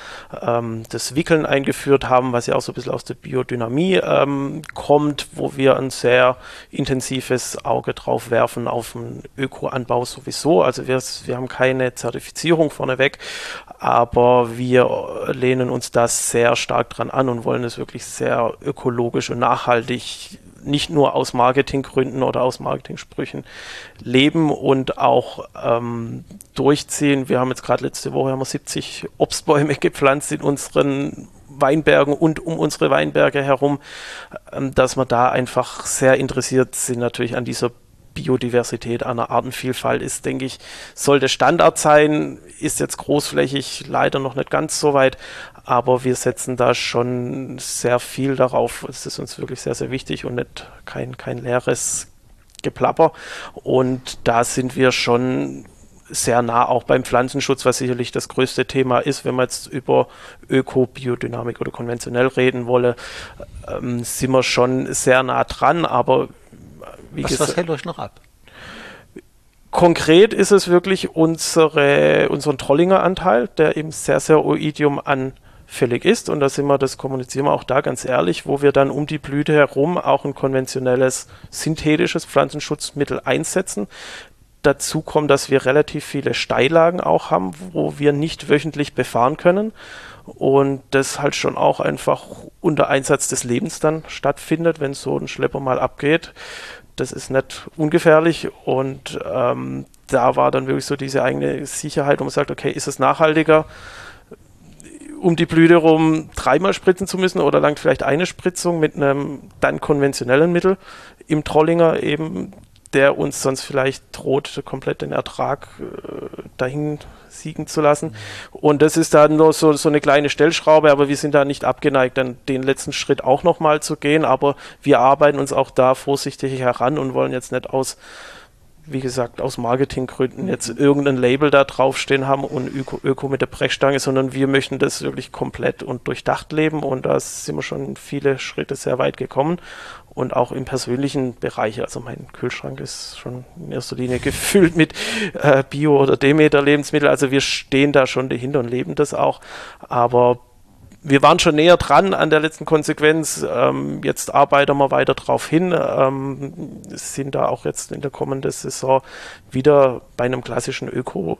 ähm, das Wickeln eingeführt haben, was ja auch so ein bisschen aus der Biodynamie ähm, kommt, wo wir ein sehr intensives Auge drauf werfen auf den Ökoanbau sowieso. Also wir, wir haben keine Zertifizierung vorneweg, aber wir lehnen uns das sehr stark dran an und wollen es wirklich sehr ökologisch und nachhaltig nicht nur aus Marketinggründen oder aus Marketingsprüchen leben und auch ähm, durchziehen. Wir haben jetzt gerade letzte Woche haben wir 70 Obstbäume gepflanzt in unseren Weinbergen und um unsere Weinberge herum, ähm, dass wir da einfach sehr interessiert sind natürlich an dieser Biodiversität, einer Artenvielfalt ist, denke ich, sollte Standard sein, ist jetzt großflächig leider noch nicht ganz so weit, aber wir setzen da schon sehr viel darauf. Es ist uns wirklich sehr, sehr wichtig und nicht kein, kein leeres Geplapper. Und da sind wir schon sehr nah auch beim Pflanzenschutz, was sicherlich das größte Thema ist, wenn man jetzt über Öko, Biodynamik oder konventionell reden wolle, ähm, sind wir schon sehr nah dran, aber wie was, was hält euch noch ab? Konkret ist es wirklich unsere, unseren Trollinger Anteil, der eben sehr, sehr Oidium anfällig ist. Und da sind wir, das kommunizieren wir auch da ganz ehrlich, wo wir dann um die Blüte herum auch ein konventionelles synthetisches Pflanzenschutzmittel einsetzen. Dazu kommt, dass wir relativ viele Steillagen auch haben, wo wir nicht wöchentlich befahren können. Und das halt schon auch einfach unter Einsatz des Lebens dann stattfindet, wenn so ein Schlepper mal abgeht das ist nicht ungefährlich und ähm, da war dann wirklich so diese eigene Sicherheit, wo man sagt, okay, ist es nachhaltiger, um die Blüte rum dreimal spritzen zu müssen oder langt vielleicht eine Spritzung mit einem dann konventionellen Mittel im Trollinger eben der uns sonst vielleicht droht, komplett den Ertrag äh, dahin siegen zu lassen. Und das ist dann nur so, so eine kleine Stellschraube, aber wir sind da nicht abgeneigt, dann den letzten Schritt auch nochmal zu gehen. Aber wir arbeiten uns auch da vorsichtig heran und wollen jetzt nicht aus wie gesagt, aus Marketinggründen jetzt irgendein Label da draufstehen haben und Öko, Öko mit der Brechstange, sondern wir möchten das wirklich komplett und durchdacht leben und da sind wir schon viele Schritte sehr weit gekommen und auch im persönlichen Bereich. Also mein Kühlschrank ist schon in erster Linie gefüllt mit äh, Bio- oder Demeter-Lebensmittel. Also wir stehen da schon dahinter und leben das auch. Aber wir waren schon näher dran an der letzten Konsequenz. Ähm, jetzt arbeiten wir weiter drauf hin. Ähm, sind da auch jetzt in der kommenden Saison wieder bei einem klassischen Öko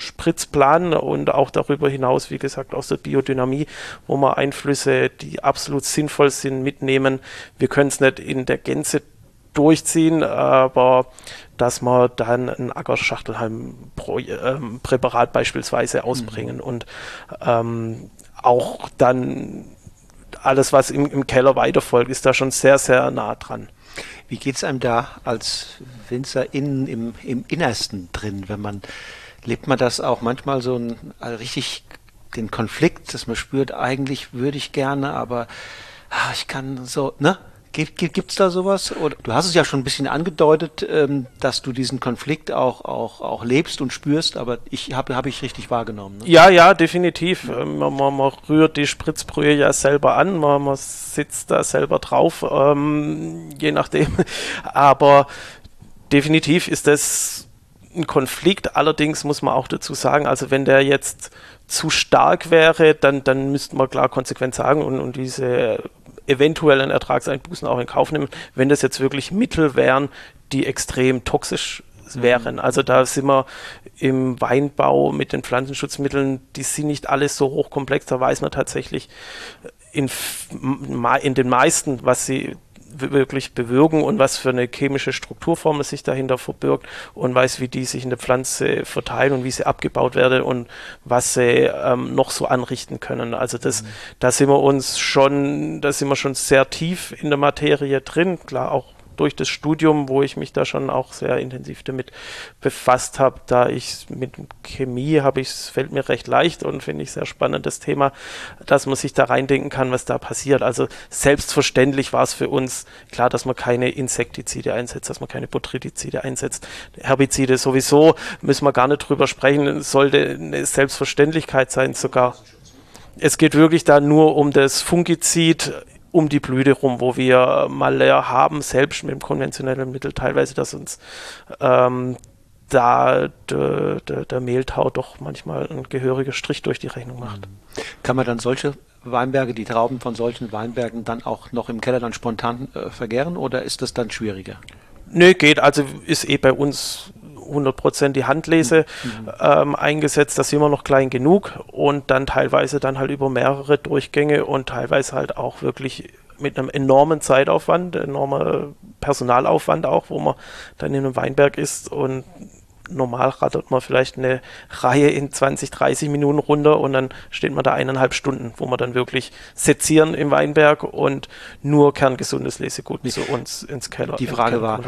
Spritzplan und auch darüber hinaus, wie gesagt, aus der Biodynamie, wo wir Einflüsse, die absolut sinnvoll sind, mitnehmen. Wir können es nicht in der Gänze durchziehen, aber dass wir dann ein Ackerschachtelhalm-Präparat ähm, beispielsweise ausbringen mhm. und ähm, auch dann alles, was im, im Keller weiterfolgt, ist da schon sehr, sehr nah dran. Wie geht es einem da als Winzer innen im, im Innersten drin, wenn man lebt man das auch manchmal so ein also richtig den Konflikt, dass man spürt, eigentlich würde ich gerne, aber ah, ich kann so, ne? Gibt es da sowas? Oder, du hast es ja schon ein bisschen angedeutet, ähm, dass du diesen Konflikt auch, auch, auch lebst und spürst, aber ich habe hab ich richtig wahrgenommen. Ne? Ja, ja, definitiv. Ähm, man, man, man, rührt die Spritzbrühe ja selber an, man, man sitzt da selber drauf, ähm, je nachdem. Aber definitiv ist das ein Konflikt. Allerdings muss man auch dazu sagen, also wenn der jetzt zu stark wäre, dann, dann müsste man klar konsequent sagen und, und diese eventuellen Ertragseinbußen auch in Kauf nehmen, wenn das jetzt wirklich Mittel wären, die extrem toxisch wären. Mhm. Also da sind wir im Weinbau mit den Pflanzenschutzmitteln, die sind nicht alles so hochkomplex, da weiß man tatsächlich in, in den meisten, was sie wirklich bewirken und was für eine chemische Strukturformel sich dahinter verbirgt und weiß, wie die sich in der Pflanze verteilen und wie sie abgebaut werden und was sie ähm, noch so anrichten können. Also das, mhm. da sind wir uns schon, da sind wir schon sehr tief in der Materie drin. Klar, auch durch das Studium, wo ich mich da schon auch sehr intensiv damit befasst habe, da ich mit Chemie habe ich, es fällt mir recht leicht und finde ich sehr spannend das Thema, dass man sich da reindenken kann, was da passiert. Also selbstverständlich war es für uns klar, dass man keine Insektizide einsetzt, dass man keine Botrytizide einsetzt. Herbizide sowieso müssen wir gar nicht drüber sprechen, sollte eine Selbstverständlichkeit sein sogar. Es geht wirklich da nur um das Fungizid um die Blüte rum, wo wir mal haben, selbst mit dem konventionellen Mittel teilweise, dass uns ähm, da de, de, der Mehltau doch manchmal ein gehöriger Strich durch die Rechnung macht. Kann man dann solche Weinberge, die Trauben von solchen Weinbergen dann auch noch im Keller dann spontan äh, vergären oder ist das dann schwieriger? Nö, geht. Also ist eh bei uns 100% die Handlese mhm. ähm, eingesetzt. Das sind wir noch klein genug und dann teilweise dann halt über mehrere Durchgänge und teilweise halt auch wirklich mit einem enormen Zeitaufwand, enormer Personalaufwand auch, wo man dann in einem Weinberg ist und normal rattert man vielleicht eine Reihe in 20, 30 Minuten runter und dann steht man da eineinhalb Stunden, wo man dann wirklich sezieren im Weinberg und nur kerngesundes Lesegut zu uns ins Keller. Die Frage war,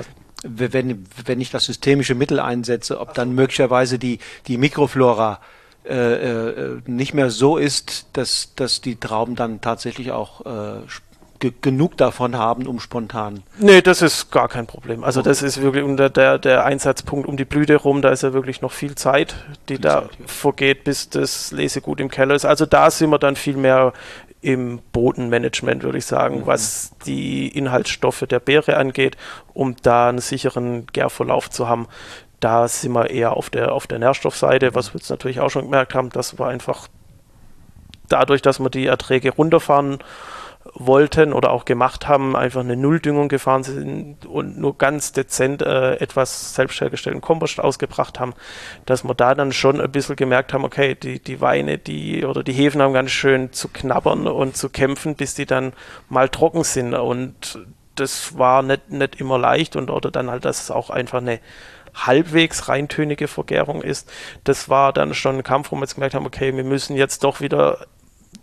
wenn, wenn ich das systemische Mittel einsetze, ob dann möglicherweise die, die Mikroflora äh, äh, nicht mehr so ist, dass, dass die Trauben dann tatsächlich auch äh, genug davon haben, um spontan. Nee, das ist gar kein Problem. Also das ist wirklich unter der, der Einsatzpunkt um die Blüte rum, da ist ja wirklich noch viel Zeit, die viel da Zeit, ja. vergeht, bis das Lesegut im Keller ist. Also da sind wir dann viel mehr im Bodenmanagement, würde ich sagen, mhm. was die Inhaltsstoffe der Beere angeht, um da einen sicheren Gärverlauf zu haben. Da sind wir eher auf der, auf der Nährstoffseite, was wir jetzt natürlich auch schon gemerkt haben, dass wir einfach dadurch, dass wir die Erträge runterfahren wollten oder auch gemacht haben, einfach eine Nulldüngung gefahren sind und nur ganz dezent äh, etwas selbst hergestellten Kompost ausgebracht haben, dass wir da dann schon ein bisschen gemerkt haben, okay, die, die Weine, die oder die Hefen haben ganz schön zu knabbern und zu kämpfen, bis die dann mal trocken sind und das war nicht, nicht immer leicht und oder dann halt, dass es auch einfach eine halbwegs reintönige Vergärung ist. Das war dann schon ein Kampf, wo wir jetzt gemerkt haben, okay, wir müssen jetzt doch wieder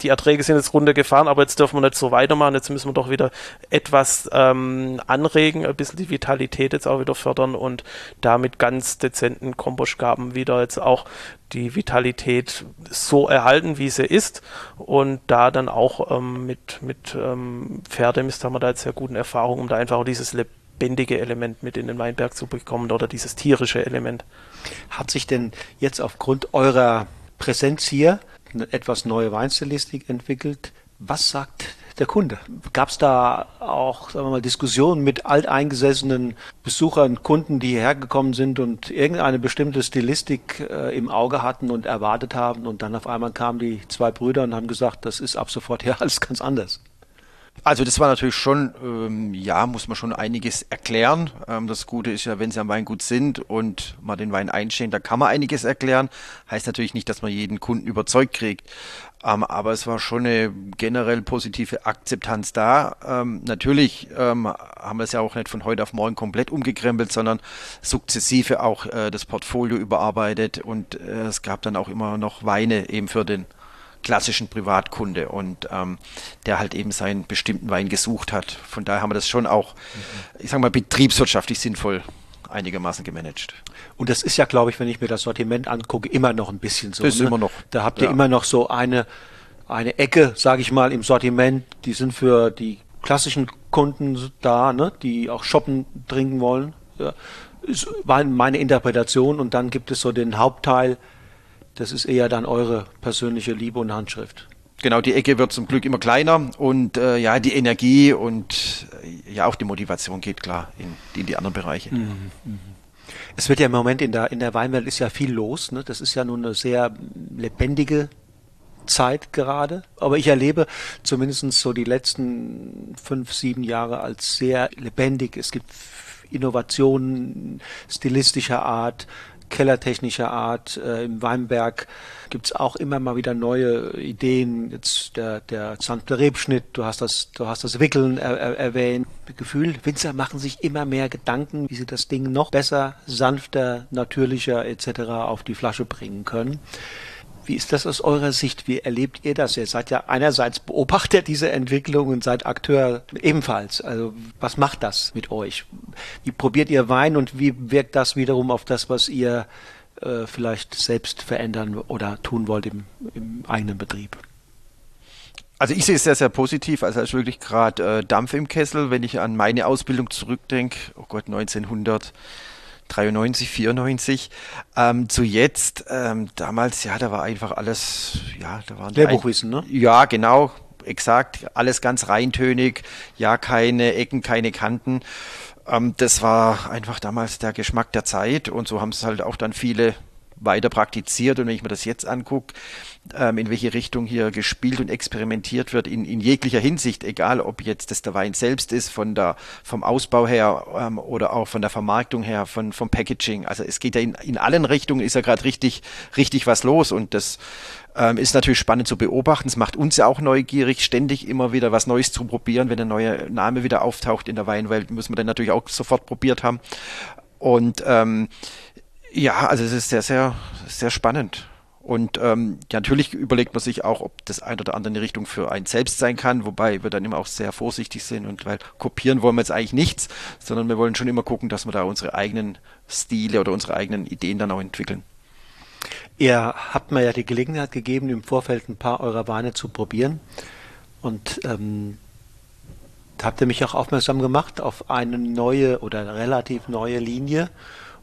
die Erträge sind jetzt runtergefahren, aber jetzt dürfen wir nicht so weitermachen. Jetzt müssen wir doch wieder etwas ähm, anregen, ein bisschen die Vitalität jetzt auch wieder fördern und damit ganz dezenten Kompostgaben wieder jetzt auch die Vitalität so erhalten, wie sie ist. Und da dann auch ähm, mit, mit ähm, Pferdemist haben wir da jetzt sehr guten Erfahrungen, um da einfach auch dieses lebendige Element mit in den Weinberg zu bekommen oder dieses tierische Element. Hat sich denn jetzt aufgrund eurer Präsenz hier eine etwas neue Weinstilistik entwickelt. Was sagt der Kunde? Gab es da auch sagen wir mal, Diskussionen mit alteingesessenen Besuchern, Kunden, die hierher gekommen sind und irgendeine bestimmte Stilistik äh, im Auge hatten und erwartet haben und dann auf einmal kamen die zwei Brüder und haben gesagt, das ist ab sofort ja alles ganz anders. Also das war natürlich schon, ähm, ja, muss man schon einiges erklären. Ähm, das Gute ist ja, wenn Sie am Weingut sind und mal den Wein einstehen, da kann man einiges erklären. Heißt natürlich nicht, dass man jeden Kunden überzeugt kriegt. Ähm, aber es war schon eine generell positive Akzeptanz da. Ähm, natürlich ähm, haben wir es ja auch nicht von heute auf morgen komplett umgekrempelt, sondern sukzessive auch äh, das Portfolio überarbeitet und äh, es gab dann auch immer noch Weine eben für den klassischen Privatkunde und ähm, der halt eben seinen bestimmten Wein gesucht hat. Von daher haben wir das schon auch, mhm. ich sage mal, betriebswirtschaftlich sinnvoll einigermaßen gemanagt. Und das ist ja, glaube ich, wenn ich mir das Sortiment angucke, immer noch ein bisschen so. Das ist ne? immer noch. Da habt ihr ja. immer noch so eine, eine Ecke, sage ich mal, im Sortiment, die sind für die klassischen Kunden da, ne, die auch shoppen, trinken wollen. Ja, war meine Interpretation und dann gibt es so den Hauptteil, das ist eher dann eure persönliche Liebe und Handschrift. Genau, die Ecke wird zum Glück immer kleiner und äh, ja, die Energie und äh, ja auch die Motivation geht klar in, in die anderen Bereiche. Mhm, mhm. Es wird ja im Moment in der, in der Weinwelt ist ja viel los. Ne? Das ist ja nun eine sehr lebendige Zeit gerade. Aber ich erlebe zumindest so die letzten fünf, sieben Jahre als sehr lebendig. Es gibt Innovationen stilistischer Art, kellertechnischer Art. Äh, Im Weinberg gibt's auch immer mal wieder neue Ideen. Jetzt der, der sanfte Rebschnitt, du hast das, du hast das Wickeln er, er, erwähnt. Gefühl, Winzer machen sich immer mehr Gedanken, wie sie das Ding noch besser, sanfter, natürlicher etc. auf die Flasche bringen können. Wie ist das aus eurer Sicht? Wie erlebt ihr das? Ihr seid ja einerseits Beobachter dieser Entwicklung und seid Akteur ebenfalls. Also was macht das mit euch? Wie probiert ihr Wein und wie wirkt das wiederum auf das, was ihr äh, vielleicht selbst verändern oder tun wollt im, im eigenen Betrieb? Also ich sehe es sehr, sehr positiv. Also es ist wirklich gerade äh, Dampf im Kessel, wenn ich an meine Ausbildung zurückdenke. Oh Gott, 1900. 93, 94 ähm, zu jetzt. Ähm, damals, ja, da war einfach alles, ja, da waren Lehrbuchwissen, ne? Ja, genau, exakt, alles ganz reintönig, ja, keine Ecken, keine Kanten. Ähm, das war einfach damals der Geschmack der Zeit und so haben es halt auch dann viele weiter praktiziert. Und wenn ich mir das jetzt angucke, ähm, in welche Richtung hier gespielt und experimentiert wird, in, in jeglicher Hinsicht, egal ob jetzt das der Wein selbst ist, von der, vom Ausbau her ähm, oder auch von der Vermarktung her, von, vom Packaging. Also es geht ja in, in allen Richtungen, ist ja gerade richtig, richtig was los und das ähm, ist natürlich spannend zu beobachten. Es macht uns ja auch neugierig, ständig immer wieder was Neues zu probieren. Wenn ein neuer Name wieder auftaucht in der Weinwelt, muss man dann natürlich auch sofort probiert haben. Und ähm, ja, also es ist sehr, sehr, sehr spannend. Und ähm, ja, natürlich überlegt man sich auch, ob das ein oder andere eine Richtung für einen selbst sein kann, wobei wir dann immer auch sehr vorsichtig sind und weil kopieren wollen wir jetzt eigentlich nichts, sondern wir wollen schon immer gucken, dass wir da unsere eigenen Stile oder unsere eigenen Ideen dann auch entwickeln. Ihr habt mir ja die Gelegenheit gegeben, im Vorfeld ein paar eurer Weine zu probieren und ähm, habt ihr mich auch aufmerksam gemacht auf eine neue oder relativ neue Linie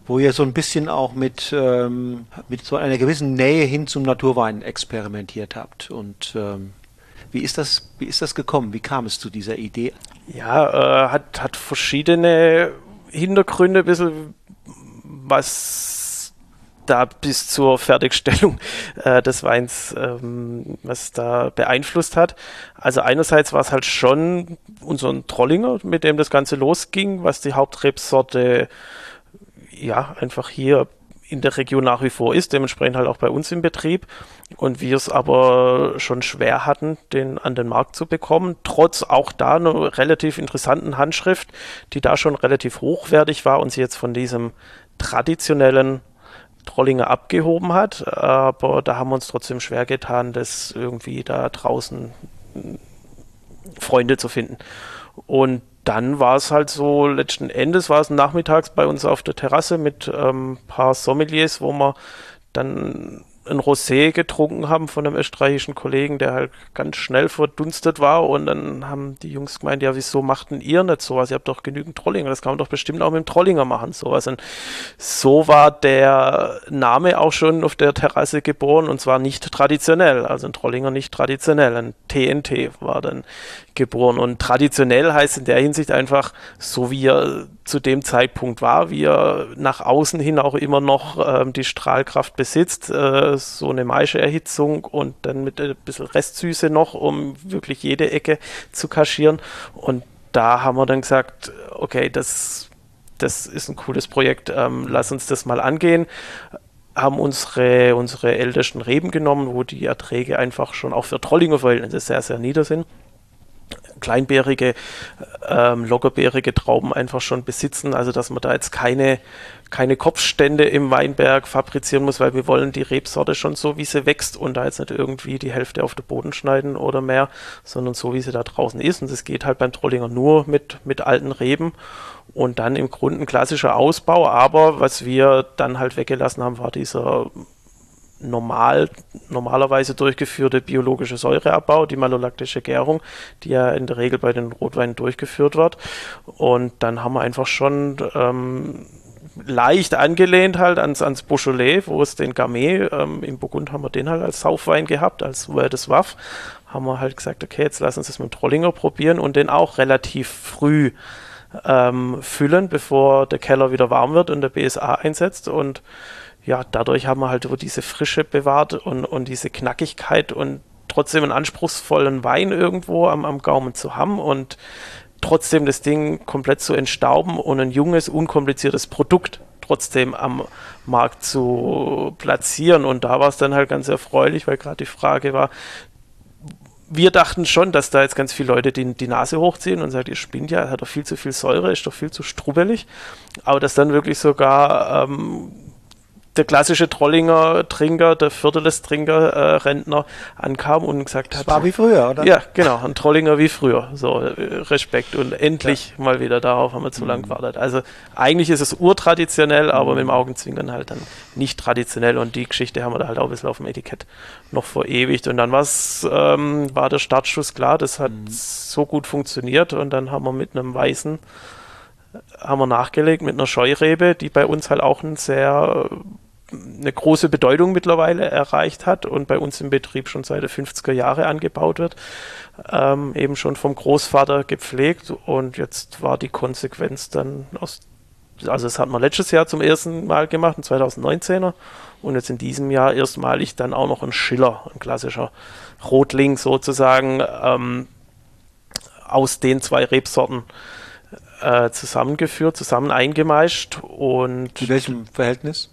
wo ihr so ein bisschen auch mit, ähm, mit so einer gewissen Nähe hin zum Naturwein experimentiert habt. Und ähm, wie ist das, wie ist das gekommen? Wie kam es zu dieser Idee? Ja, äh, hat, hat verschiedene Hintergründe, ein bisschen was da bis zur Fertigstellung äh, des Weins, ähm, was da beeinflusst hat. Also einerseits war es halt schon unser Trollinger, mit dem das Ganze losging, was die Hauptrebsorte ja, einfach hier in der Region nach wie vor ist, dementsprechend halt auch bei uns im Betrieb. Und wir es aber schon schwer hatten, den an den Markt zu bekommen, trotz auch da einer relativ interessanten Handschrift, die da schon relativ hochwertig war und sie jetzt von diesem traditionellen Trollinger abgehoben hat. Aber da haben wir uns trotzdem schwer getan, das irgendwie da draußen Freunde zu finden. Und dann war es halt so, letzten Endes war es nachmittags bei uns auf der Terrasse mit ein ähm, paar Sommeliers, wo wir dann ein Rosé getrunken haben von einem österreichischen Kollegen, der halt ganz schnell verdunstet war. Und dann haben die Jungs gemeint, ja, wieso machten ihr nicht sowas? Ihr habt doch genügend Trollinger. Das kann man doch bestimmt auch mit dem Trollinger machen, sowas. Und so war der Name auch schon auf der Terrasse geboren und zwar nicht traditionell. Also ein Trollinger nicht traditionell. Ein TNT war dann geboren. Und traditionell heißt in der Hinsicht einfach, so wie er zu dem Zeitpunkt war, wie er nach außen hin auch immer noch ähm, die Strahlkraft besitzt, äh, so eine Maischeerhitzung und dann mit ein bisschen Restsüße noch, um wirklich jede Ecke zu kaschieren. Und da haben wir dann gesagt, okay, das, das ist ein cooles Projekt, ähm, lass uns das mal angehen haben unsere, unsere ältesten Reben genommen, wo die Erträge einfach schon auch für Trollinger Verhältnisse sehr, sehr nieder sind kleinbärige, ähm, lockerbärige Trauben einfach schon besitzen. Also dass man da jetzt keine, keine Kopfstände im Weinberg fabrizieren muss, weil wir wollen die Rebsorte schon so, wie sie wächst und da jetzt nicht irgendwie die Hälfte auf den Boden schneiden oder mehr, sondern so, wie sie da draußen ist. Und das geht halt beim Trollinger nur mit, mit alten Reben und dann im Grunde ein klassischer Ausbau. Aber was wir dann halt weggelassen haben, war dieser normal, normalerweise durchgeführte biologische Säureabbau, die malolaktische Gärung, die ja in der Regel bei den Rotweinen durchgeführt wird. Und dann haben wir einfach schon ähm, leicht angelehnt halt ans, ans Beaujolais, wo es den Gamay, ähm, im Burgund haben wir den halt als Saufwein gehabt, als das Waff, haben wir halt gesagt, okay, jetzt lassen uns das mit Trollinger probieren und den auch relativ früh ähm, füllen, bevor der Keller wieder warm wird und der BSA einsetzt und ja, dadurch haben wir halt über diese Frische bewahrt und, und diese Knackigkeit und trotzdem einen anspruchsvollen Wein irgendwo am, am Gaumen zu haben und trotzdem das Ding komplett zu entstauben und ein junges, unkompliziertes Produkt trotzdem am Markt zu platzieren. Und da war es dann halt ganz erfreulich, weil gerade die Frage war, wir dachten schon, dass da jetzt ganz viele Leute die, die Nase hochziehen und sagen, ihr spinnt ja, hat doch viel zu viel Säure, ist doch viel zu strubbelig. Aber dass dann wirklich sogar ähm, der klassische Trollinger Trinker, der Vierteles Trinker äh, Rentner ankam und gesagt hat. Das war wie früher, oder? Ja, genau, ein Trollinger wie früher. So, äh, Respekt. Und endlich ja. mal wieder darauf haben wir zu mhm. lang gewartet. Also eigentlich ist es urtraditionell, aber mhm. mit dem Augenzwinkern halt dann nicht traditionell. Und die Geschichte haben wir da halt auch ein bisschen auf dem Etikett noch verewigt. Und dann ähm, war der Startschuss klar, das hat mhm. so gut funktioniert. Und dann haben wir mit einem weißen haben wir nachgelegt mit einer Scheurebe, die bei uns halt auch ein sehr eine große Bedeutung mittlerweile erreicht hat und bei uns im Betrieb schon seit den 50er Jahren angebaut wird, ähm, eben schon vom Großvater gepflegt und jetzt war die Konsequenz dann aus, also das hat man letztes Jahr zum ersten Mal gemacht, ein 2019er und jetzt in diesem Jahr erstmalig dann auch noch ein Schiller, ein klassischer Rotling sozusagen ähm, aus den zwei Rebsorten äh, zusammengeführt, zusammen eingemeischt und. In welchem Verhältnis?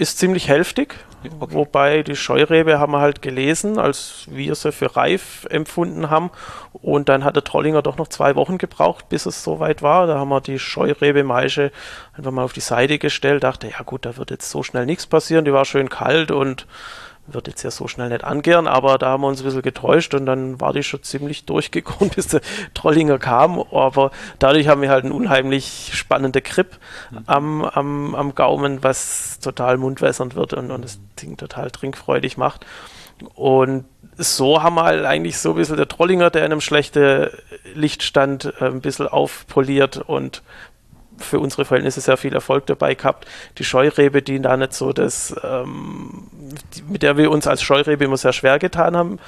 Ist ziemlich hälftig. Okay. Wobei die Scheurebe haben wir halt gelesen, als wir sie für reif empfunden haben. Und dann hat der Trollinger doch noch zwei Wochen gebraucht, bis es soweit war. Da haben wir die Scheurebe-Maische einfach mal auf die Seite gestellt. Dachte, ja gut, da wird jetzt so schnell nichts passieren. Die war schön kalt und wird jetzt ja so schnell nicht angehen, aber da haben wir uns ein bisschen getäuscht und dann war die schon ziemlich durchgekommen, bis der Trollinger kam. Aber dadurch haben wir halt einen unheimlich spannenden Grip mhm. am, am, am Gaumen, was total mundwässernd wird und, und das Ding total trinkfreudig macht. Und so haben wir halt eigentlich so ein bisschen der Trollinger, der in einem schlechten Licht stand, äh, ein bisschen aufpoliert und für unsere Verhältnisse sehr viel Erfolg dabei gehabt. Die Scheurebe, die da nicht so das, ähm, die, mit der wir uns als Scheurebe immer sehr schwer getan haben,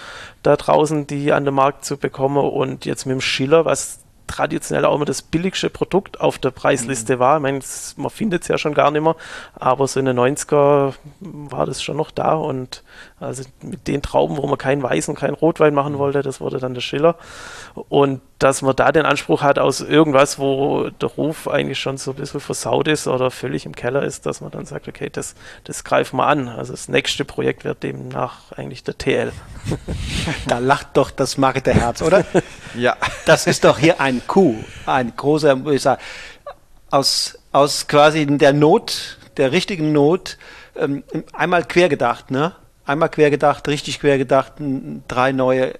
da draußen die an den Markt zu bekommen und jetzt mit dem Schiller, was traditionell auch immer das billigste Produkt auf der Preisliste mhm. war. Ich meine, man findet es ja schon gar nicht mehr, aber so in den 90er war das schon noch da und also mit den Trauben, wo man keinen Weiß und keinen Rotwein machen mhm. wollte, das wurde dann der Schiller. Und dass man da den Anspruch hat aus irgendwas, wo der Ruf eigentlich schon so ein bisschen versaut ist oder völlig im Keller ist, dass man dann sagt, okay, das, das greifen wir an. Also das nächste Projekt wird demnach eigentlich der TL. Da lacht doch das Marketerherz, oder? ja. Das ist doch hier ein Coup, ein großer, ich sag, aus, aus quasi der Not, der richtigen Not, ähm, einmal quer gedacht, ne? Einmal quer gedacht, richtig quer gedacht, drei neue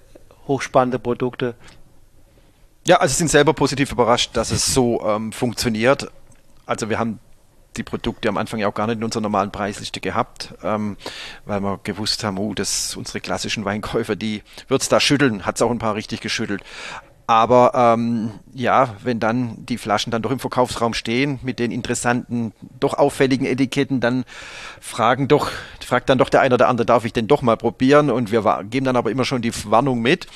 hochspannende Produkte ja, also sind selber positiv überrascht, dass es so ähm, funktioniert. Also wir haben die Produkte am Anfang ja auch gar nicht in unserer normalen Preisliste gehabt, ähm, weil wir gewusst haben, oh, das unsere klassischen Weinkäufer, die wird es da schütteln, hat es auch ein paar richtig geschüttelt. Aber ähm, ja, wenn dann die Flaschen dann doch im Verkaufsraum stehen mit den interessanten, doch auffälligen Etiketten, dann fragen doch, fragt dann doch der eine oder andere, darf ich denn doch mal probieren? Und wir geben dann aber immer schon die Warnung mit.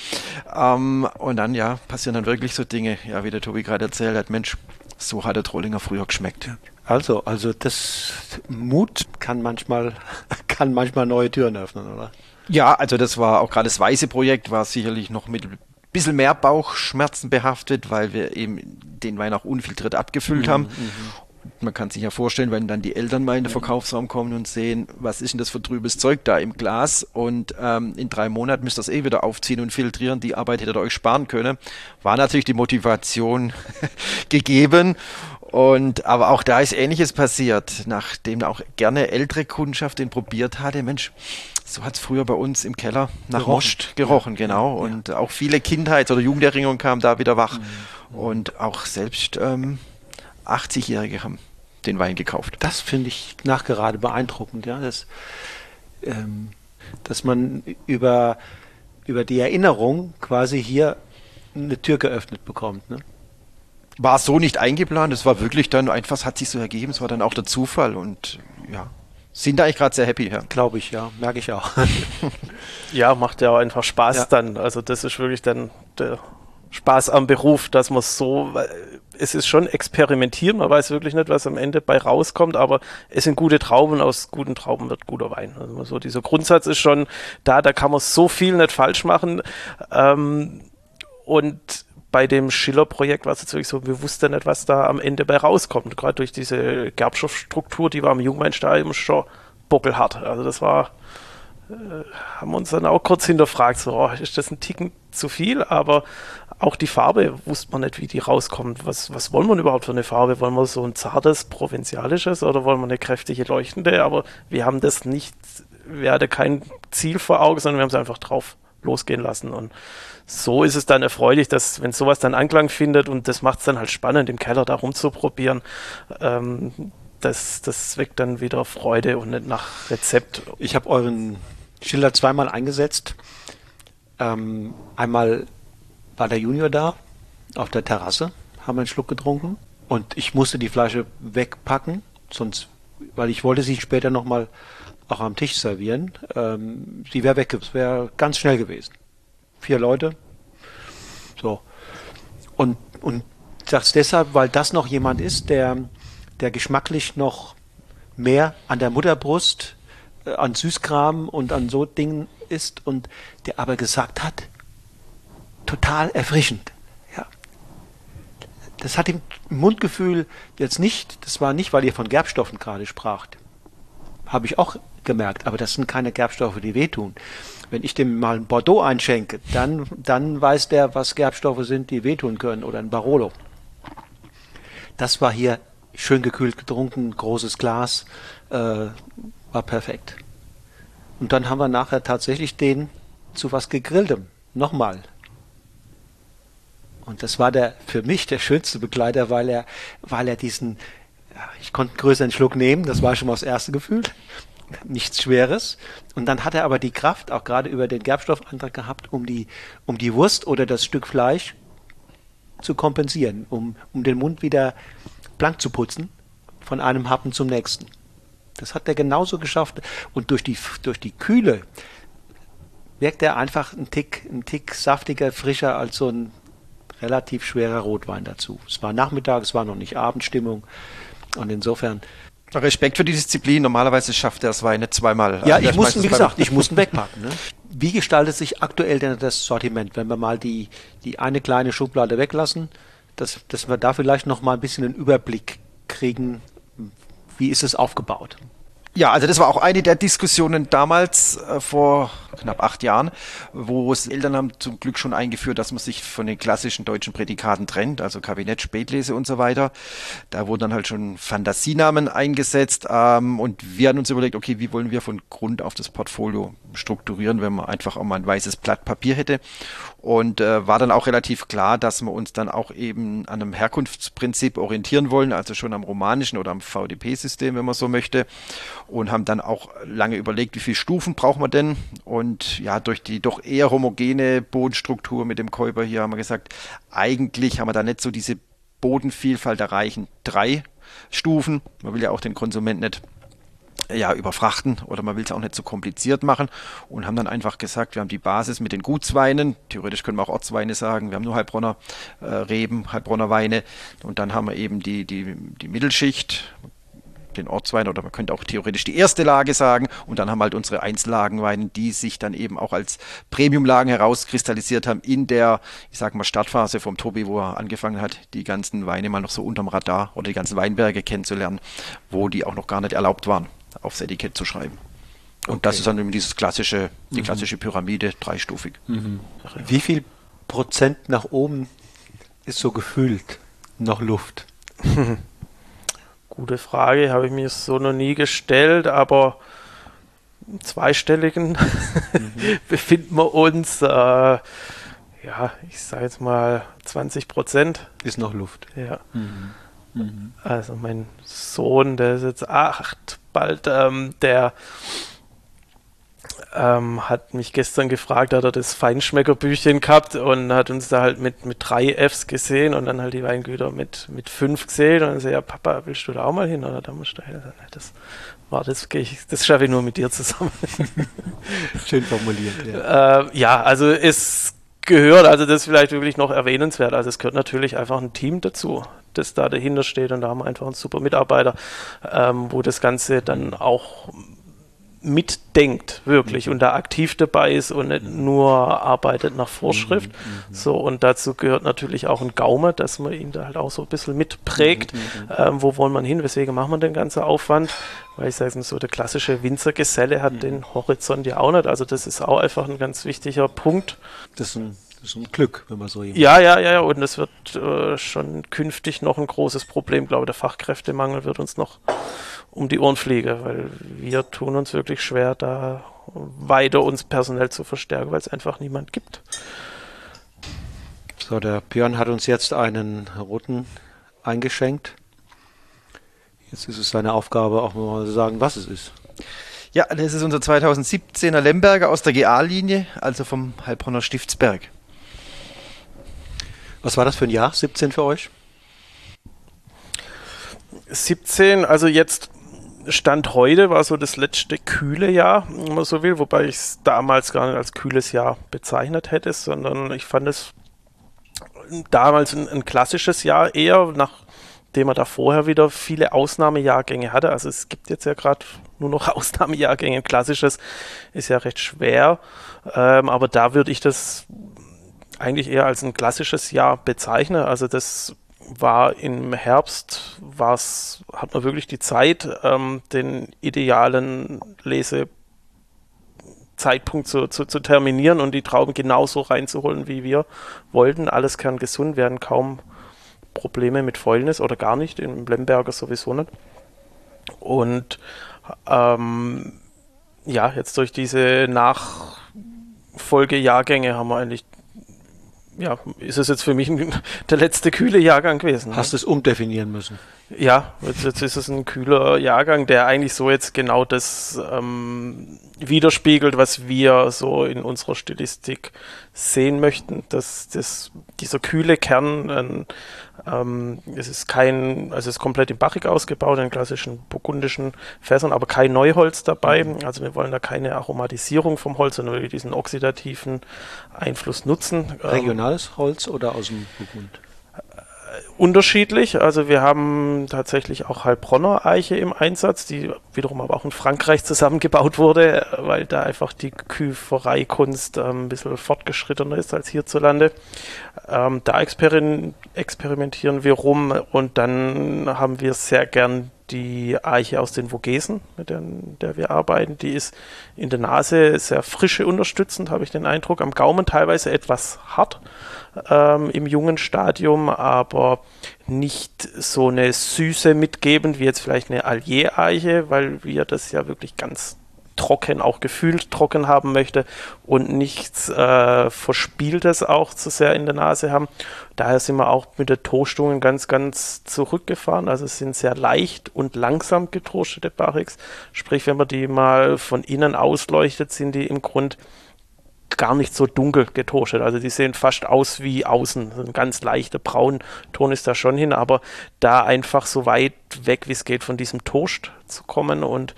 Ähm, und dann ja, passieren dann wirklich so Dinge, ja, wie der Tobi gerade erzählt hat, Mensch, so hat der Trollinger früher geschmeckt. Also, also das Mut kann manchmal, kann manchmal neue Türen öffnen, oder? Ja, also das war auch gerade das weiße Projekt, war sicherlich noch mit bisschen mehr Bauchschmerzen behaftet, weil wir eben den Wein auch unfiltriert abgefüllt mhm, haben. Mhm. Man kann sich ja vorstellen, wenn dann die Eltern mal in den Verkaufsraum kommen und sehen, was ist denn das für trübes Zeug da im Glas und ähm, in drei Monaten müsst ihr das eh wieder aufziehen und filtrieren, die Arbeit hättet ihr euch sparen können, war natürlich die Motivation gegeben und aber auch da ist Ähnliches passiert, nachdem auch gerne ältere Kundschaft den probiert hatte. Mensch, so hat es früher bei uns im Keller nach gerochen. Most gerochen, genau. Ja. Und auch viele Kindheits- oder Jugenderinnerungen kamen da wieder wach. Mhm. Und auch selbst ähm, 80-Jährige haben den Wein gekauft. Das finde ich nachgerade beeindruckend, ja. Das, ähm, dass man über, über die Erinnerung quasi hier eine Tür geöffnet bekommt. Ne? War so nicht eingeplant, es war wirklich dann einfach, es hat sich so ergeben, es war dann auch der Zufall und ja, sind da eigentlich gerade sehr happy, ja. Glaube ich, ja. Merke ich auch. ja, macht ja auch einfach Spaß ja. dann. Also das ist wirklich dann der Spaß am Beruf, dass man so, es ist schon experimentieren, man weiß wirklich nicht, was am Ende bei rauskommt, aber es sind gute Trauben, aus guten Trauben wird guter Wein. Also so dieser Grundsatz ist schon da, da kann man so viel nicht falsch machen. Ähm, und bei dem Schiller-Projekt war es wirklich so, wir wussten nicht, was da am Ende bei rauskommt. Gerade durch diese Gerbstoffstruktur, die war im Jungweinstadium schon bockelhart. Also das war äh, haben uns dann auch kurz hinterfragt, so, oh, ist das ein Ticken zu viel? Aber auch die Farbe wusste man nicht, wie die rauskommt. Was, was wollen wir überhaupt für eine Farbe? Wollen wir so ein zartes, provinzialisches oder wollen wir eine kräftige, leuchtende? Aber wir haben das nicht, wir hatten kein Ziel vor Augen, sondern wir haben es einfach drauf losgehen lassen. Und so ist es dann erfreulich, dass, wenn sowas dann Anklang findet und das macht es dann halt spannend, im Keller da rumzuprobieren, ähm, das, das weckt dann wieder Freude und nicht nach Rezept. Ich habe euren Schilder zweimal eingesetzt. Ähm, einmal war der Junior da, auf der Terrasse, haben einen Schluck getrunken und ich musste die Flasche wegpacken, sonst, weil ich wollte sie später nochmal auch am Tisch servieren. Ähm, sie wäre weg, es wäre ganz schnell gewesen. Vier Leute. So. Und, und sag's deshalb, weil das noch jemand ist, der, der geschmacklich noch mehr an der Mutterbrust, äh, an Süßkram und an so Dingen ist und der aber gesagt hat, total erfrischend. Ja. Das hat im Mundgefühl jetzt nicht, das war nicht, weil ihr von Gerbstoffen gerade spracht. Habe ich auch gemerkt, aber das sind keine Gerbstoffe, die wehtun. Wenn ich dem mal ein Bordeaux einschenke, dann, dann weiß der, was Gerbstoffe sind, die wehtun können oder ein Barolo. Das war hier schön gekühlt getrunken, großes Glas, äh, war perfekt. Und dann haben wir nachher tatsächlich den zu was gegrilltem. Nochmal. Und das war der, für mich der schönste Begleiter, weil er, weil er diesen, ich konnte einen größeren Schluck nehmen, das war schon mal das erste Gefühl nichts Schweres. Und dann hat er aber die Kraft, auch gerade über den Gerbstoffantrag gehabt, um die, um die Wurst oder das Stück Fleisch zu kompensieren, um, um den Mund wieder blank zu putzen, von einem Happen zum nächsten. Das hat er genauso geschafft. Und durch die, durch die Kühle wirkt er einfach ein Tick, ein Tick saftiger, frischer als so ein relativ schwerer Rotwein dazu. Es war Nachmittag, es war noch nicht Abendstimmung. Und insofern Respekt für die Disziplin. Normalerweise schafft er das Wein nicht zweimal. Ja, ich musste, wie gesagt, ich musste wegpacken. Ne? Wie gestaltet sich aktuell denn das Sortiment, wenn wir mal die, die eine kleine Schublade weglassen, dass, dass wir da vielleicht noch mal ein bisschen einen Überblick kriegen, wie ist es aufgebaut? Ja, also das war auch eine der Diskussionen damals äh, vor knapp acht Jahren, wo es Eltern haben zum Glück schon eingeführt, dass man sich von den klassischen deutschen Prädikaten trennt, also Kabinett, Spätlese und so weiter. Da wurden dann halt schon Fantasienamen eingesetzt ähm, und wir haben uns überlegt, okay, wie wollen wir von Grund auf das Portfolio strukturieren, wenn man einfach auch mal ein weißes Blatt Papier hätte. Und äh, war dann auch relativ klar, dass wir uns dann auch eben an einem Herkunftsprinzip orientieren wollen, also schon am romanischen oder am VDP-System, wenn man so möchte. Und haben dann auch lange überlegt, wie viele Stufen braucht man denn? Und ja, durch die doch eher homogene Bodenstruktur mit dem Käuber hier haben wir gesagt, eigentlich haben wir da nicht so diese Bodenvielfalt erreichen. Drei Stufen. Man will ja auch den Konsument nicht ja, überfrachten oder man will es auch nicht so kompliziert machen und haben dann einfach gesagt, wir haben die Basis mit den Gutsweinen, theoretisch können wir auch Ortsweine sagen, wir haben nur Heilbronner äh, Reben, Heilbronner Weine und dann haben wir eben die, die, die Mittelschicht, den Ortswein oder man könnte auch theoretisch die erste Lage sagen und dann haben halt unsere Einzellagenweine, die sich dann eben auch als Premiumlagen herauskristallisiert haben in der, ich sag mal, Startphase vom Tobi, wo er angefangen hat, die ganzen Weine mal noch so unterm Radar oder die ganzen Weinberge kennenzulernen, wo die auch noch gar nicht erlaubt waren aufs Etikett zu schreiben. Und okay. das ist dann eben dieses klassische, die mhm. klassische Pyramide, dreistufig. Mhm. Wie viel Prozent nach oben ist so gefühlt noch Luft? Gute Frage, habe ich mir so noch nie gestellt, aber im zweistelligen mhm. befinden wir uns. Äh, ja, ich sage jetzt mal 20 Prozent. Ist noch Luft. Ja. Mhm. Mhm. Also mein Sohn, der ist jetzt acht, bald, ähm, der ähm, hat mich gestern gefragt, hat er das Feinschmeckerbüchchen gehabt und hat uns da halt mit, mit drei Fs gesehen und dann halt die Weingüter mit, mit fünf gesehen und dann so, ja Papa, willst du da auch mal hin? Oder da musst du hin. Das war das, das schaffe ich nur mit dir zusammen. Schön formuliert, ja. Äh, ja, also es gehört, also das ist vielleicht wirklich noch erwähnenswert, also es gehört natürlich einfach ein Team dazu das da dahinter steht. Und da haben wir einfach einen super Mitarbeiter, ähm, wo das Ganze dann auch mitdenkt, wirklich, mhm. und da aktiv dabei ist und nicht mhm. nur arbeitet nach Vorschrift. Mhm. mhm. So, und dazu gehört natürlich auch ein Gaume, dass man ihn da halt auch so ein bisschen mitprägt. Mhm. mhm. Ähm, wo wollen wir hin? Weswegen machen wir den ganzen Aufwand? Weil ich sage so, der klassische Winzergeselle hat den Horizont ja auch nicht. Also, das ist auch einfach ein ganz wichtiger Punkt. Das ist ein ist ein Glück, wenn man so jemand. Ja, ja, ja, und das wird äh, schon künftig noch ein großes Problem. Ich glaube, der Fachkräftemangel wird uns noch um die Ohren fliegen, weil wir tun uns wirklich schwer, da weiter uns personell zu verstärken, weil es einfach niemand gibt. So, der Björn hat uns jetzt einen roten eingeschenkt. Jetzt ist es seine Aufgabe, auch mal zu sagen, was es ist. Ja, das ist unser 2017er Lemberger aus der GA-Linie, also vom Heilbronner Stiftsberg. Was war das für ein Jahr, 17 für euch? 17, also jetzt Stand heute war so das letzte kühle Jahr, wenn man so will, wobei ich es damals gar nicht als kühles Jahr bezeichnet hätte, sondern ich fand es damals ein, ein klassisches Jahr eher, nachdem er da vorher wieder viele Ausnahmejahrgänge hatte. Also es gibt jetzt ja gerade nur noch Ausnahmejahrgänge. Klassisches ist ja recht schwer, ähm, aber da würde ich das eigentlich eher als ein klassisches Jahr bezeichne. Also das war im Herbst, war's, hat man wirklich die Zeit, ähm, den idealen Lesezeitpunkt zu, zu, zu, terminieren und die Trauben genauso reinzuholen, wie wir wollten. Alles kann gesund werden, kaum Probleme mit Fäulnis oder gar nicht, im Lemberger sowieso nicht. Und ähm, ja, jetzt durch diese Nachfolgejahrgänge haben wir eigentlich ja, ist es jetzt für mich ein, der letzte kühle Jahrgang gewesen. Hast du es umdefinieren müssen? Ja, jetzt, jetzt, ist es ein kühler Jahrgang, der eigentlich so jetzt genau das ähm, widerspiegelt, was wir so in unserer Stilistik sehen möchten, dass das, dieser kühle Kern, ein, ähm, es ist kein, also es ist komplett in Bachig ausgebaut, in klassischen burgundischen Fässern, aber kein Neuholz dabei. Mhm. Also wir wollen da keine Aromatisierung vom Holz, sondern wirklich diesen oxidativen Einfluss nutzen. Regionales Holz oder aus dem Burgund? Unterschiedlich. Also wir haben tatsächlich auch Heilbronner Eiche im Einsatz, die wiederum aber auch in Frankreich zusammengebaut wurde, weil da einfach die Küfereikunst ähm, ein bisschen fortgeschrittener ist als hierzulande. Ähm, da experim experimentieren wir rum und dann haben wir sehr gern die Eiche aus den Vogesen, mit der, der wir arbeiten. Die ist in der Nase sehr frische unterstützend, habe ich den Eindruck. Am Gaumen teilweise etwas hart ähm, im jungen Stadium, aber nicht so eine Süße mitgebend wie jetzt vielleicht eine Allier-Eiche, weil wir das ja wirklich ganz trocken, auch gefühlt trocken haben möchte und nichts äh, Verspieltes auch zu sehr in der Nase haben. Daher sind wir auch mit den Toastungen ganz, ganz zurückgefahren. Also es sind sehr leicht und langsam getoastete Barrix. Sprich, wenn man die mal von innen ausleuchtet, sind die im Grund gar nicht so dunkel getoastet. Also die sehen fast aus wie außen. Ein ganz leichter Braunton ist da schon hin, aber da einfach so weit weg, wie es geht, von diesem Toast zu kommen. Und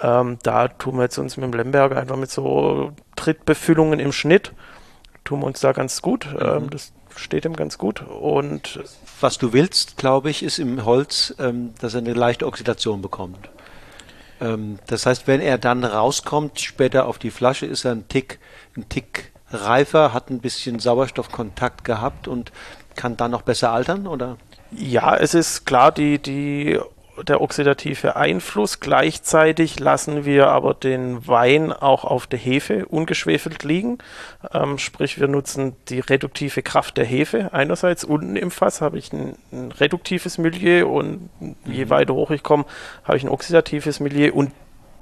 ähm, da tun wir jetzt uns mit dem Lemberger einfach mit so Trittbefüllungen im Schnitt, tun wir uns da ganz gut. Mhm. Ähm, das steht ihm ganz gut. Und was du willst, glaube ich, ist im Holz, ähm, dass er eine leichte Oxidation bekommt. Ähm, das heißt, wenn er dann rauskommt, später auf die Flasche, ist er ein Tick ein Tick reifer, hat ein bisschen Sauerstoffkontakt gehabt und kann dann noch besser altern, oder? Ja, es ist klar, die, die, der oxidative Einfluss. Gleichzeitig lassen wir aber den Wein auch auf der Hefe ungeschwefelt liegen. Ähm, sprich, wir nutzen die reduktive Kraft der Hefe. Einerseits unten im Fass habe ich ein, ein reduktives Milieu und je mhm. weiter hoch ich komme, habe ich ein oxidatives Milieu und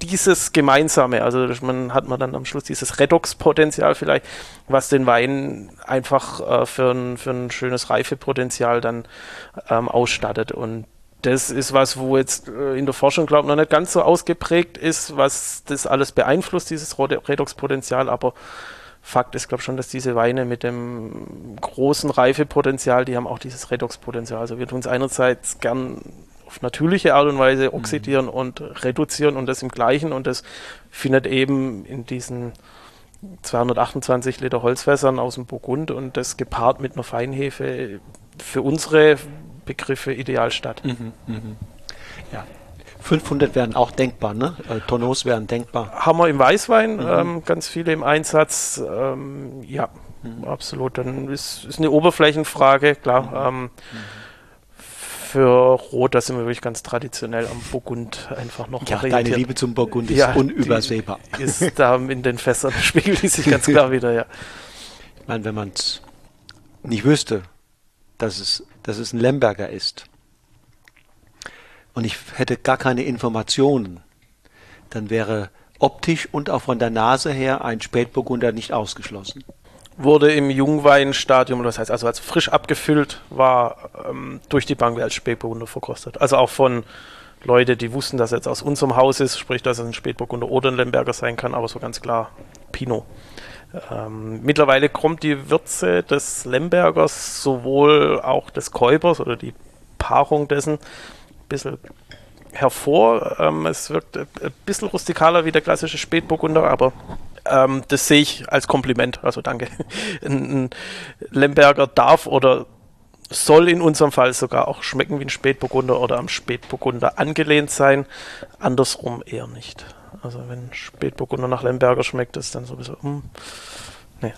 dieses Gemeinsame, also man hat man dann am Schluss dieses Redox-Potenzial vielleicht, was den Wein einfach äh, für, ein, für ein schönes Reifepotenzial dann ähm, ausstattet. Und das ist was, wo jetzt äh, in der Forschung, glaube ich, noch nicht ganz so ausgeprägt ist, was das alles beeinflusst, dieses Redox-Potenzial, aber Fakt ist, glaube ich, schon, dass diese Weine mit dem großen Reifepotenzial, die haben auch dieses Redox-Potenzial. Also wir tun es einerseits gern auf natürliche Art und Weise mhm. oxidieren mhm. und reduzieren und das im Gleichen und das findet eben in diesen 228 Liter Holzfässern aus dem Burgund und das gepaart mit einer Feinhefe für unsere Begriffe ideal statt. Mhm, mh. Ja. 500 wären auch denkbar, ne? Äh, Tonneaus wären denkbar. Haben wir im Weißwein mhm. ähm, ganz viele im Einsatz. Ähm, ja, mhm. absolut. Dann ist, ist eine Oberflächenfrage, klar. Mhm. Ähm, für Rot, da sind wir wirklich ganz traditionell am Burgund einfach noch Ja, deine Liebe zum Burgund ist ja, unübersehbar. Ist da in den Fässern, spiegelt die sich ganz klar wieder, ja. Ich meine, wenn man es nicht wüsste, dass es, dass es ein Lemberger ist und ich hätte gar keine Informationen, dann wäre optisch und auch von der Nase her ein Spätburgunder nicht ausgeschlossen wurde im Jungweinstadium, das heißt also als frisch abgefüllt war, ähm, durch die Bank als Spätburgunder verkostet. Also auch von Leute, die wussten, dass er jetzt aus unserem Haus ist, sprich, dass es ein Spätburgunder oder ein Lemberger sein kann, aber so ganz klar Pinot. Ähm, mittlerweile kommt die Würze des Lembergers, sowohl auch des Käubers oder die Paarung dessen, ein bisschen hervor. Ähm, es wirkt ein bisschen rustikaler wie der klassische Spätburgunder, aber ähm, das sehe ich als Kompliment. Also danke. Ein, ein Lemberger darf oder soll in unserem Fall sogar auch schmecken wie ein Spätburgunder oder am Spätburgunder angelehnt sein. Andersrum eher nicht. Also wenn Spätburgunder nach Lemberger schmeckt, ist dann sowieso. Hm, nee.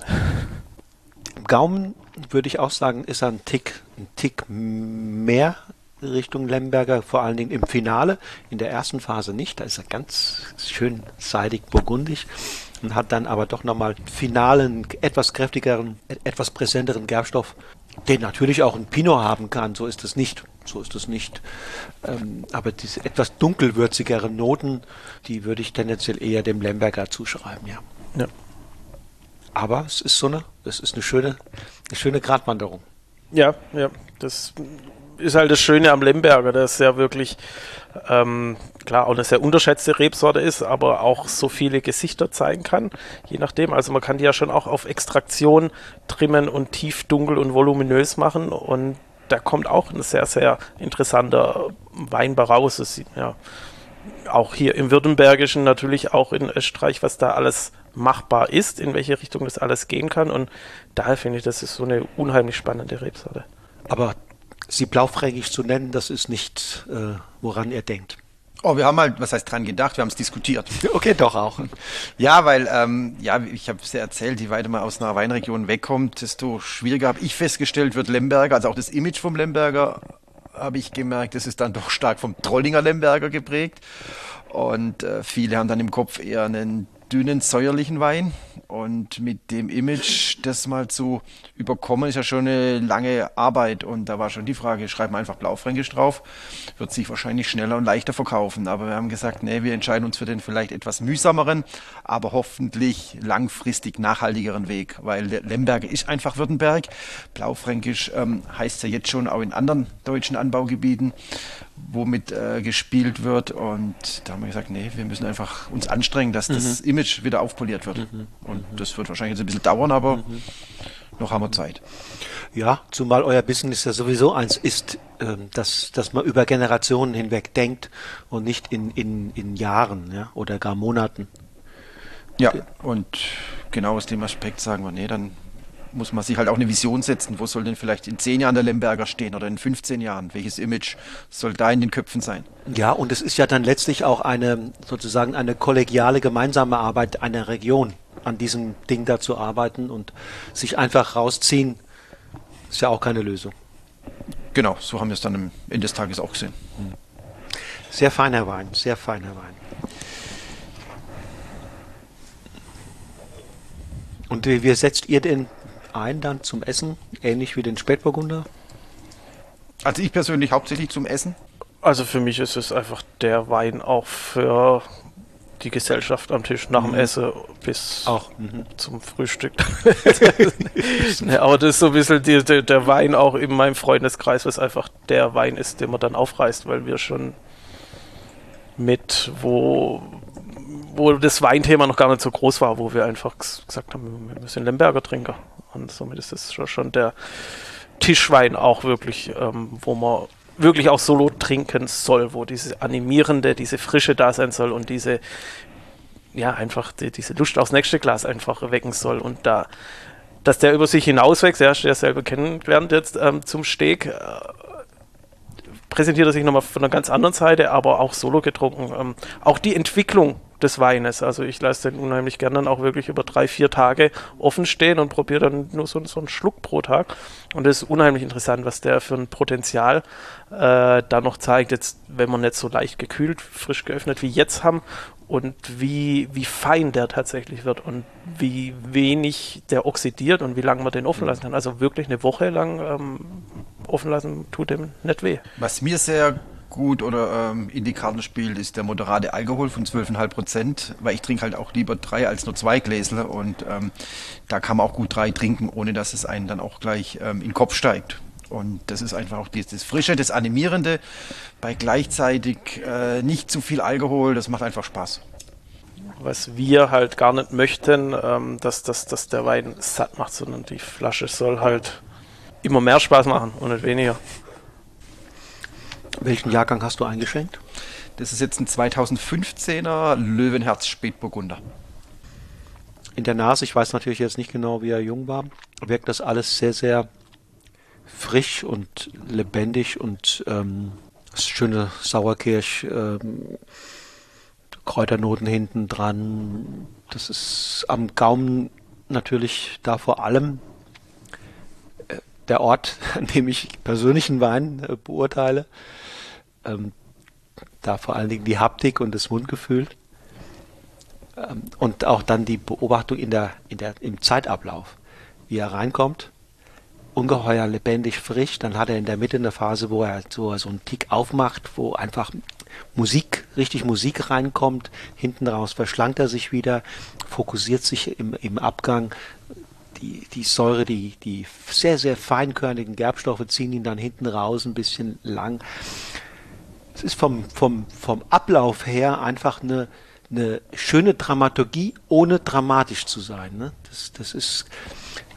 Im Gaumen würde ich auch sagen, ist er ein Tick, ein Tick mehr Richtung Lemberger, vor allen Dingen im Finale. In der ersten Phase nicht. Da ist er ganz schön seidig burgundig und hat dann aber doch nochmal finalen, etwas kräftigeren, etwas präsenteren Gerbstoff, den natürlich auch ein Pinot haben kann. So ist es nicht. So ist es nicht. Ähm, aber diese etwas dunkelwürzigeren Noten, die würde ich tendenziell eher dem Lemberger zuschreiben, ja. ja. Aber es ist so eine, es ist eine schöne, eine schöne Gratwanderung. Ja, ja. Das ist halt das Schöne am Lemberger, dass er wirklich ähm, klar auch eine sehr unterschätzte Rebsorte ist, aber auch so viele Gesichter zeigen kann, je nachdem. Also man kann die ja schon auch auf Extraktion trimmen und tief, dunkel und voluminös machen und da kommt auch ein sehr, sehr interessanter Weinbar raus. Das ja auch hier im Württembergischen, natürlich auch in Österreich, was da alles machbar ist, in welche Richtung das alles gehen kann. Und daher finde ich, das ist so eine unheimlich spannende Rebsorte. Aber sie blaufränkisch zu nennen, das ist nicht, äh, woran er denkt. Oh, wir haben halt, was heißt dran gedacht, wir haben es diskutiert. Okay, doch auch. Ja, weil, ähm, ja, ich habe es ja erzählt, je weiter man aus einer Weinregion wegkommt, desto schwieriger habe ich festgestellt, wird Lemberger, also auch das Image vom Lemberger, habe ich gemerkt, das ist dann doch stark vom Trollinger Lemberger geprägt. Und äh, viele haben dann im Kopf eher einen dünnen, säuerlichen Wein. Und mit dem Image das mal zu überkommen, ist ja schon eine lange Arbeit. Und da war schon die Frage, schreiben wir einfach Blaufränkisch drauf, wird sich wahrscheinlich schneller und leichter verkaufen. Aber wir haben gesagt, nee, wir entscheiden uns für den vielleicht etwas mühsameren, aber hoffentlich langfristig nachhaltigeren Weg. Weil Lemberg ist einfach Württemberg. Blaufränkisch ähm, heißt ja jetzt schon auch in anderen deutschen Anbaugebieten womit äh, gespielt wird. Und da haben wir gesagt, nee, wir müssen einfach uns anstrengen, dass mhm. das Image wieder aufpoliert wird. Mhm. Und mhm. das wird wahrscheinlich jetzt ein bisschen dauern, aber mhm. noch haben wir Zeit. Ja, zumal euer Business ja sowieso eins ist, äh, dass, dass man über Generationen hinweg denkt und nicht in, in, in Jahren ja, oder gar Monaten. Ja, und genau aus dem Aspekt sagen wir, nee, dann muss man sich halt auch eine Vision setzen. Wo soll denn vielleicht in zehn Jahren der Lemberger stehen oder in 15 Jahren? Welches Image soll da in den Köpfen sein? Ja, und es ist ja dann letztlich auch eine sozusagen eine kollegiale gemeinsame Arbeit einer Region, an diesem Ding da zu arbeiten und sich einfach rausziehen, ist ja auch keine Lösung. Genau, so haben wir es dann am Ende des Tages auch gesehen. Sehr feiner Wein, sehr feiner Wein. Und wie setzt ihr den ein dann zum Essen, ähnlich wie den Spätburgunder? Also ich persönlich hauptsächlich zum Essen. Also für mich ist es einfach der Wein auch für die Gesellschaft am Tisch nach dem mhm. Essen bis auch mhm. zum Frühstück. nee, aber das ist so ein bisschen die, die, der Wein auch in meinem Freundeskreis, was einfach der Wein ist, den man dann aufreißt, weil wir schon mit, wo, wo das Weinthema noch gar nicht so groß war, wo wir einfach gesagt haben, wir sind Lemberger Trinker. Und somit ist das schon der Tischwein auch wirklich, ähm, wo man wirklich auch solo trinken soll, wo diese animierende, diese Frische da sein soll und diese, ja, einfach die, diese Lust aufs nächste Glas einfach wecken soll. Und da, dass der über sich hinauswächst, ja, hast du ja selber kennengelernt jetzt ähm, zum Steg, äh, präsentiert er sich nochmal von einer ganz anderen Seite, aber auch solo getrunken. Ähm, auch die Entwicklung des Weines. Also ich lasse den unheimlich gerne dann auch wirklich über drei, vier Tage offen stehen und probiere dann nur so, so einen Schluck pro Tag. Und das ist unheimlich interessant, was der für ein Potenzial äh, da noch zeigt, jetzt, wenn man nicht so leicht gekühlt, frisch geöffnet wie jetzt haben und wie, wie fein der tatsächlich wird und wie wenig der oxidiert und wie lange man den offen lassen kann. Also wirklich eine Woche lang ähm, offen lassen tut dem nicht weh. Was mir sehr gut oder ähm, in die Karten spielt, ist der moderate Alkohol von 12,5 Prozent, weil ich trinke halt auch lieber drei als nur zwei Gläsler und ähm, da kann man auch gut drei trinken, ohne dass es einen dann auch gleich ähm, in den Kopf steigt. Und das ist einfach auch das, das Frische, das Animierende, bei gleichzeitig äh, nicht zu viel Alkohol, das macht einfach Spaß. Was wir halt gar nicht möchten, ähm, dass, dass, dass der Wein satt macht, sondern die Flasche soll halt immer mehr Spaß machen und nicht weniger. Welchen Jahrgang hast du eingeschenkt? Das ist jetzt ein 2015er Löwenherz Spätburgunder. In der Nase, ich weiß natürlich jetzt nicht genau, wie er jung war, wirkt das alles sehr, sehr frisch und lebendig und ähm, schöne Sauerkirsch, ähm, Kräuternoten hinten dran. Das ist am Gaumen natürlich da vor allem äh, der Ort, an dem ich persönlichen Wein äh, beurteile. Ähm, da vor allen Dingen die Haptik und das Mundgefühl. Ähm, und auch dann die Beobachtung in der, in der, im Zeitablauf, wie er reinkommt. Ungeheuer lebendig frisch. Dann hat er in der Mitte eine Phase, wo er so, so einen Tick aufmacht, wo einfach Musik, richtig Musik reinkommt. Hinten raus verschlankt er sich wieder, fokussiert sich im, im Abgang. Die, die Säure, die, die sehr, sehr feinkörnigen Gerbstoffe ziehen ihn dann hinten raus ein bisschen lang es ist vom, vom, vom Ablauf her einfach eine, eine schöne Dramaturgie, ohne dramatisch zu sein. Ne? Das, das ist,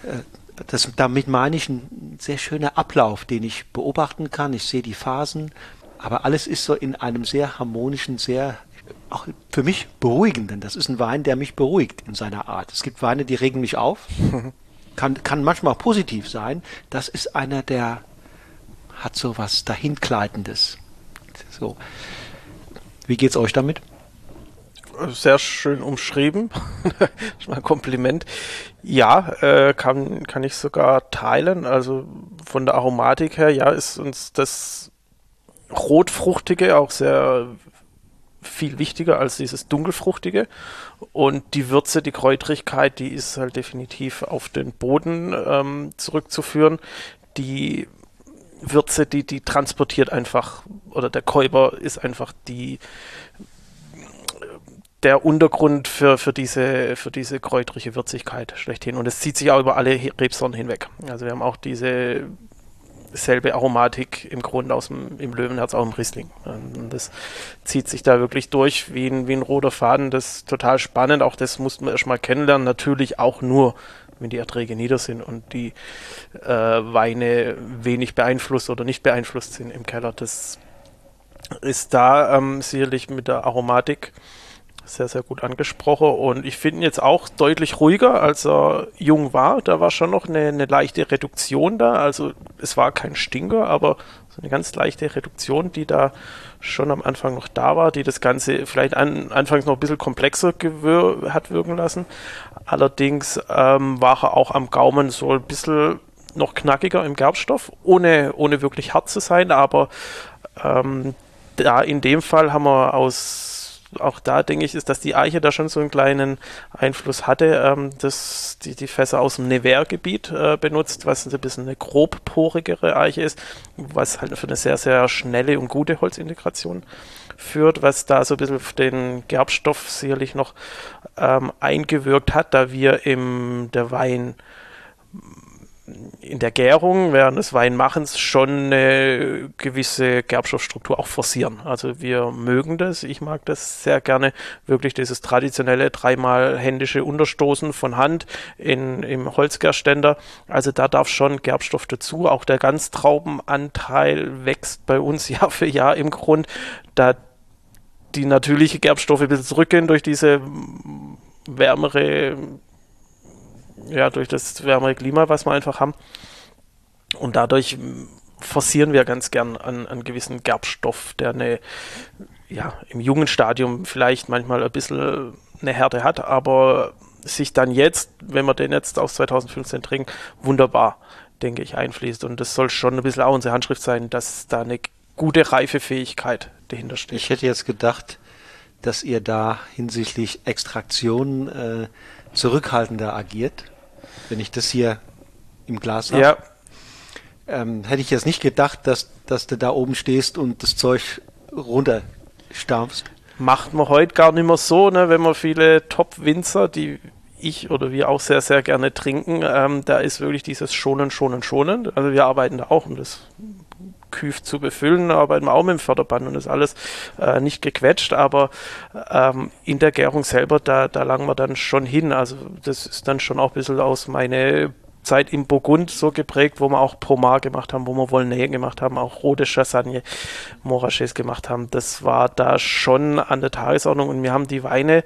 äh, das, damit meine ich ein sehr schöner Ablauf, den ich beobachten kann. Ich sehe die Phasen, aber alles ist so in einem sehr harmonischen, sehr auch für mich beruhigenden. Das ist ein Wein, der mich beruhigt in seiner Art. Es gibt Weine, die regen mich auf. kann, kann manchmal auch positiv sein. Das ist einer, der hat so was Dahingleitendes. So. Wie geht's euch damit? Sehr schön umschrieben. mal ein Kompliment. Ja, äh, kann, kann ich sogar teilen. Also von der Aromatik her, ja, ist uns das Rotfruchtige auch sehr viel wichtiger als dieses Dunkelfruchtige. Und die Würze, die Kräutrigkeit, die ist halt definitiv auf den Boden ähm, zurückzuführen. Die Würze, die, die transportiert einfach, oder der Käuber ist einfach die der Untergrund für, für, diese, für diese kräutrige Würzigkeit schlechthin. Und es zieht sich auch über alle Rebsorten hinweg. Also wir haben auch diese selbe Aromatik im Grunde aus dem, im Löwenherz, auch im Riesling. Und das zieht sich da wirklich durch wie ein, wie ein roter Faden. Das ist total spannend. Auch das mussten wir erstmal kennenlernen. Natürlich auch nur wenn die Erträge nieder sind und die äh, Weine wenig beeinflusst oder nicht beeinflusst sind im Keller. Das ist da ähm, sicherlich mit der Aromatik sehr, sehr gut angesprochen und ich finde ihn jetzt auch deutlich ruhiger, als er jung war. Da war schon noch eine, eine leichte Reduktion da, also es war kein Stinker, aber so eine ganz leichte Reduktion, die da schon am Anfang noch da war, die das Ganze vielleicht an, anfangs noch ein bisschen komplexer hat wirken lassen. Allerdings ähm, war er auch am Gaumen so ein bisschen noch knackiger im Gerbstoff, ohne, ohne wirklich hart zu sein, aber ähm, da in dem Fall haben wir aus auch da denke ich, ist, dass die Eiche da schon so einen kleinen Einfluss hatte, ähm, dass die, die Fässer aus dem Nevers-Gebiet äh, benutzt, was ein bisschen eine grobporigere Eiche ist, was halt für eine sehr, sehr schnelle und gute Holzintegration führt, was da so ein bisschen den Gerbstoff sicherlich noch ähm, eingewirkt hat, da wir im der Wein in der Gärung während des Weinmachens schon eine gewisse Gerbstoffstruktur auch forcieren. Also wir mögen das, ich mag das sehr gerne, wirklich dieses traditionelle dreimal händische Unterstoßen von Hand in, im Holzgärständer. Also da darf schon Gerbstoff dazu. Auch der Ganztraubenanteil wächst bei uns Jahr für Jahr im Grund, da die natürliche Gerbstoffe ein bisschen zurückgehen durch diese wärmere ja, durch das wärmere Klima, was wir einfach haben. Und dadurch forcieren wir ganz gern an, an gewissen Gerbstoff, der eine, ja, im jungen Stadium vielleicht manchmal ein bisschen eine Härte hat, aber sich dann jetzt, wenn wir den jetzt aus 2015 trinken, wunderbar, denke ich, einfließt. Und das soll schon ein bisschen auch unsere Handschrift sein, dass da eine gute Reifefähigkeit dahinter steht. Ich hätte jetzt gedacht, dass ihr da hinsichtlich Extraktion äh, zurückhaltender agiert. Wenn ich das hier im Glas habe. Ja. Ähm, hätte ich jetzt nicht gedacht, dass, dass du da oben stehst und das Zeug runterstampfst. Macht man heute gar nicht mehr so, ne? wenn man viele Top-Winzer, die ich oder wir auch sehr, sehr gerne trinken, ähm, da ist wirklich dieses Schonen, Schonen, Schonen. Also wir arbeiten da auch, um das Küf zu befüllen, arbeiten wir auch mit dem Förderband und das alles äh, nicht gequetscht, aber ähm, in der Gärung selber, da, da langen wir dann schon hin. Also das ist dann schon auch ein bisschen aus meine Zeit im Burgund so geprägt, wo wir auch Pomar gemacht haben, wo wir Volnay gemacht haben, auch rote Chassagne, Morachés gemacht haben. Das war da schon an der Tagesordnung und wir haben die Weine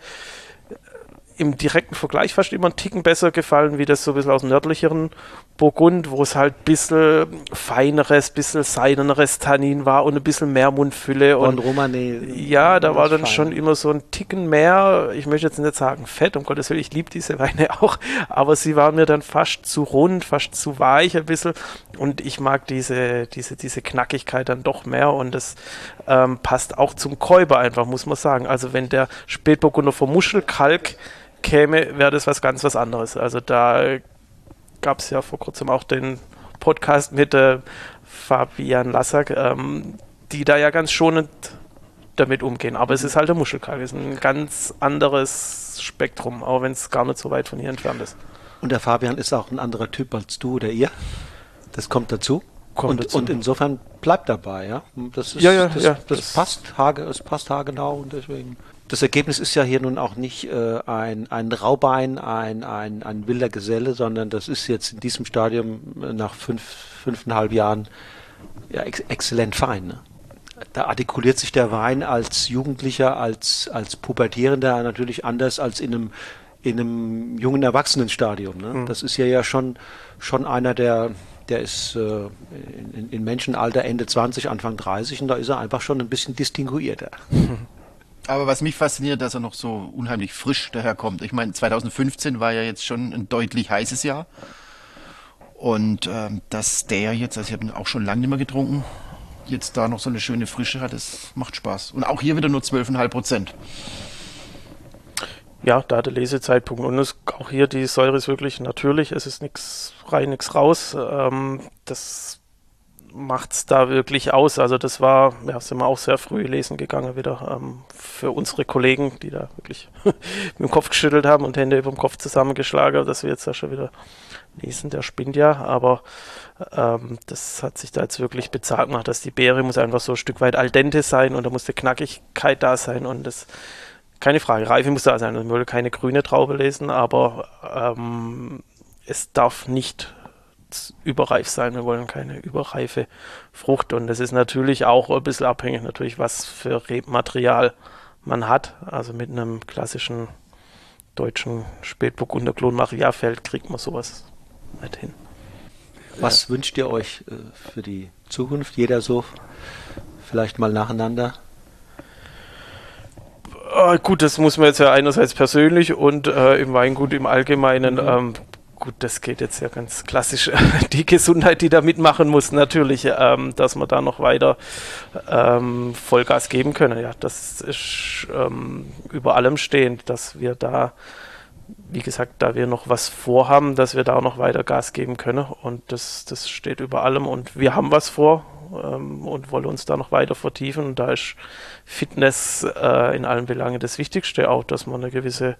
im direkten Vergleich fast immer einen Ticken besser gefallen, wie das so ein bisschen aus dem nördlicheren Burgund, wo es halt ein bisschen feineres, ein bisschen seideneres Tannin war und ein bisschen mehr Mundfülle. Und, und Romane. Ja, da war dann fein. schon immer so ein Ticken mehr, ich möchte jetzt nicht sagen fett, um Gottes Willen, ich liebe diese Weine auch, aber sie waren mir dann fast zu rund, fast zu weich ein bisschen und ich mag diese, diese, diese Knackigkeit dann doch mehr und das ähm, passt auch zum Käuber einfach, muss man sagen. Also wenn der Spätburgunder vom Muschelkalk käme, wäre das was ganz was anderes. Also da gab es ja vor kurzem auch den Podcast mit äh, Fabian Lassack, ähm, die da ja ganz schonend damit umgehen. Aber es ist halt der Muschelkalk, es ist ein ganz anderes Spektrum, auch wenn es gar nicht so weit von hier entfernt ist. Und der Fabian ist auch ein anderer Typ als du oder ihr. Das kommt dazu. Kommt und, dazu. und insofern bleibt dabei, ja. Das ist, ja, ja, das, ja, das, das passt, hage, es passt haargenau und deswegen das Ergebnis ist ja hier nun auch nicht äh, ein, ein Raubein, ein, ein, ein wilder Geselle, sondern das ist jetzt in diesem Stadium äh, nach fünf, fünfeinhalb Jahren ja, ex exzellent fein. Ne? Da artikuliert sich der Wein als Jugendlicher, als, als Pubertierender natürlich anders als in einem, in einem jungen Erwachsenenstadium. Ne? Mhm. Das ist ja ja schon, schon einer, der, der ist äh, in, in Menschenalter Ende 20, Anfang 30 und da ist er einfach schon ein bisschen distinguierter. Mhm. Aber was mich fasziniert, dass er noch so unheimlich frisch daherkommt. Ich meine, 2015 war ja jetzt schon ein deutlich heißes Jahr. Und ähm, dass der jetzt, also ich habe ihn auch schon lange nicht mehr getrunken, jetzt da noch so eine schöne Frische hat, das macht Spaß. Und auch hier wieder nur 12,5 Prozent. Ja, da der Lesezeitpunkt. Und es, auch hier die Säure ist wirklich natürlich, es ist nichts rein, nichts raus. Ähm, das macht es da wirklich aus. Also das war, ja, sind wir auch sehr früh lesen gegangen wieder ähm, für unsere Kollegen, die da wirklich mit dem Kopf geschüttelt haben und Hände über dem Kopf zusammengeschlagen, dass wir jetzt da schon wieder lesen, der spinnt ja, aber ähm, das hat sich da jetzt wirklich bezahlt gemacht, dass die Beere muss einfach so ein Stück weit al dente sein und da muss die Knackigkeit da sein und das keine Frage, Reife muss da sein. Ich würde keine grüne Traube lesen, aber ähm, es darf nicht überreif sein. Wir wollen keine überreife Frucht. Und das ist natürlich auch ein bisschen abhängig, natürlich, was für Rebmaterial man hat. Also mit einem klassischen deutschen Spätburgunder Klon Mariafeld kriegt man sowas nicht hin. Was ja. wünscht ihr euch äh, für die Zukunft? Jeder so vielleicht mal nacheinander? Äh, gut, das muss man jetzt ja einerseits persönlich und äh, im Weingut im Allgemeinen mhm. ähm, gut, das geht jetzt ja ganz klassisch. Die Gesundheit, die da mitmachen muss, natürlich, ähm, dass wir da noch weiter ähm, Vollgas geben können. Ja, das ist ähm, über allem stehend, dass wir da, wie gesagt, da wir noch was vorhaben, dass wir da noch weiter Gas geben können. Und das, das steht über allem. Und wir haben was vor ähm, und wollen uns da noch weiter vertiefen. Und da ist Fitness äh, in allen Belangen das Wichtigste auch, dass man eine gewisse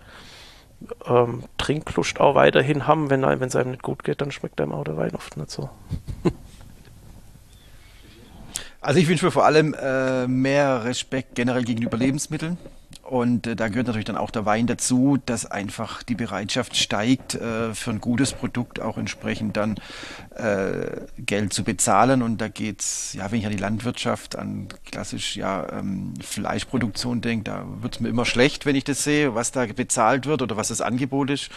ähm, Trinklust auch weiterhin haben. Wenn es einem nicht gut geht, dann schmeckt einem auch der Wein oft nicht so. Also ich wünsche mir vor allem äh, mehr Respekt generell gegenüber Lebensmitteln Und äh, da gehört natürlich dann auch der Wein dazu, dass einfach die Bereitschaft steigt, äh, für ein gutes Produkt auch entsprechend dann äh, Geld zu bezahlen. Und da geht's, ja, wenn ich an die Landwirtschaft, an klassisch ja ähm, Fleischproduktion denke, da wird's mir immer schlecht, wenn ich das sehe, was da bezahlt wird oder was das Angebot ist.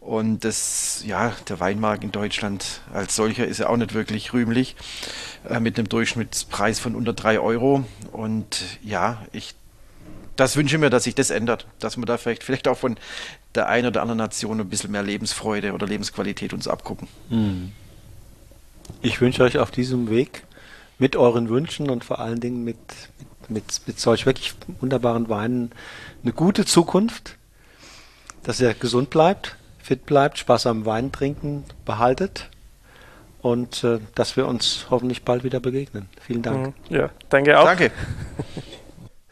Und das, ja, der Weinmarkt in Deutschland als solcher ist ja auch nicht wirklich rühmlich, äh, mit einem Durchschnittspreis von unter drei Euro. Und ja, ich das wünsche ich mir, dass sich das ändert, dass wir da vielleicht, vielleicht auch von der einen oder anderen Nation ein bisschen mehr Lebensfreude oder Lebensqualität uns abgucken. Hm. Ich wünsche euch auf diesem Weg mit euren Wünschen und vor allen Dingen mit, mit, mit, mit solch wirklich wunderbaren Weinen eine gute Zukunft, dass ihr gesund bleibt, fit bleibt, Spaß am Wein trinken behaltet und äh, dass wir uns hoffentlich bald wieder begegnen. Vielen Dank. Mhm. Ja, danke auch. Danke.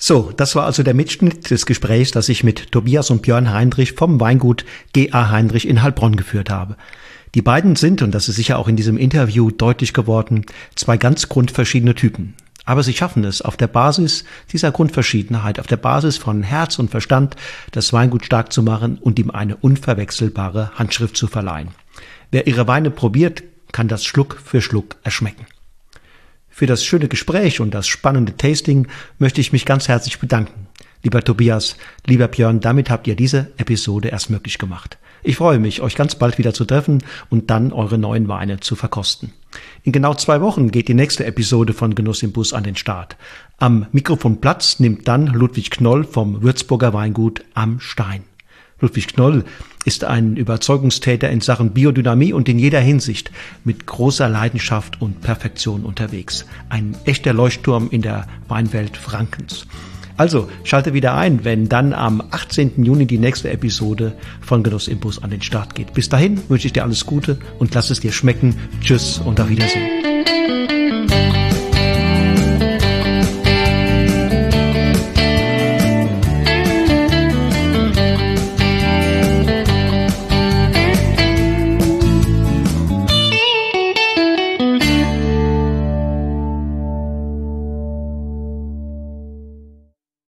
So, das war also der Mitschnitt des Gesprächs, das ich mit Tobias und Björn Heinrich vom Weingut GA Heinrich in Heilbronn geführt habe. Die beiden sind, und das ist sicher auch in diesem Interview deutlich geworden, zwei ganz grundverschiedene Typen. Aber sie schaffen es, auf der Basis dieser Grundverschiedenheit, auf der Basis von Herz und Verstand, das Weingut stark zu machen und ihm eine unverwechselbare Handschrift zu verleihen. Wer ihre Weine probiert, kann das Schluck für Schluck erschmecken. Für das schöne Gespräch und das spannende Tasting möchte ich mich ganz herzlich bedanken. Lieber Tobias, lieber Björn, damit habt ihr diese Episode erst möglich gemacht. Ich freue mich, euch ganz bald wieder zu treffen und dann eure neuen Weine zu verkosten. In genau zwei Wochen geht die nächste Episode von Genuss im Bus an den Start. Am Mikrofon Platz nimmt dann Ludwig Knoll vom Würzburger Weingut am Stein. Ludwig Knoll ist ein Überzeugungstäter in Sachen Biodynamie und in jeder Hinsicht mit großer Leidenschaft und Perfektion unterwegs. Ein echter Leuchtturm in der Weinwelt Frankens. Also schalte wieder ein, wenn dann am 18. Juni die nächste Episode von Genuss Impuls an den Start geht. Bis dahin wünsche ich dir alles Gute und lass es dir schmecken. Tschüss und auf Wiedersehen.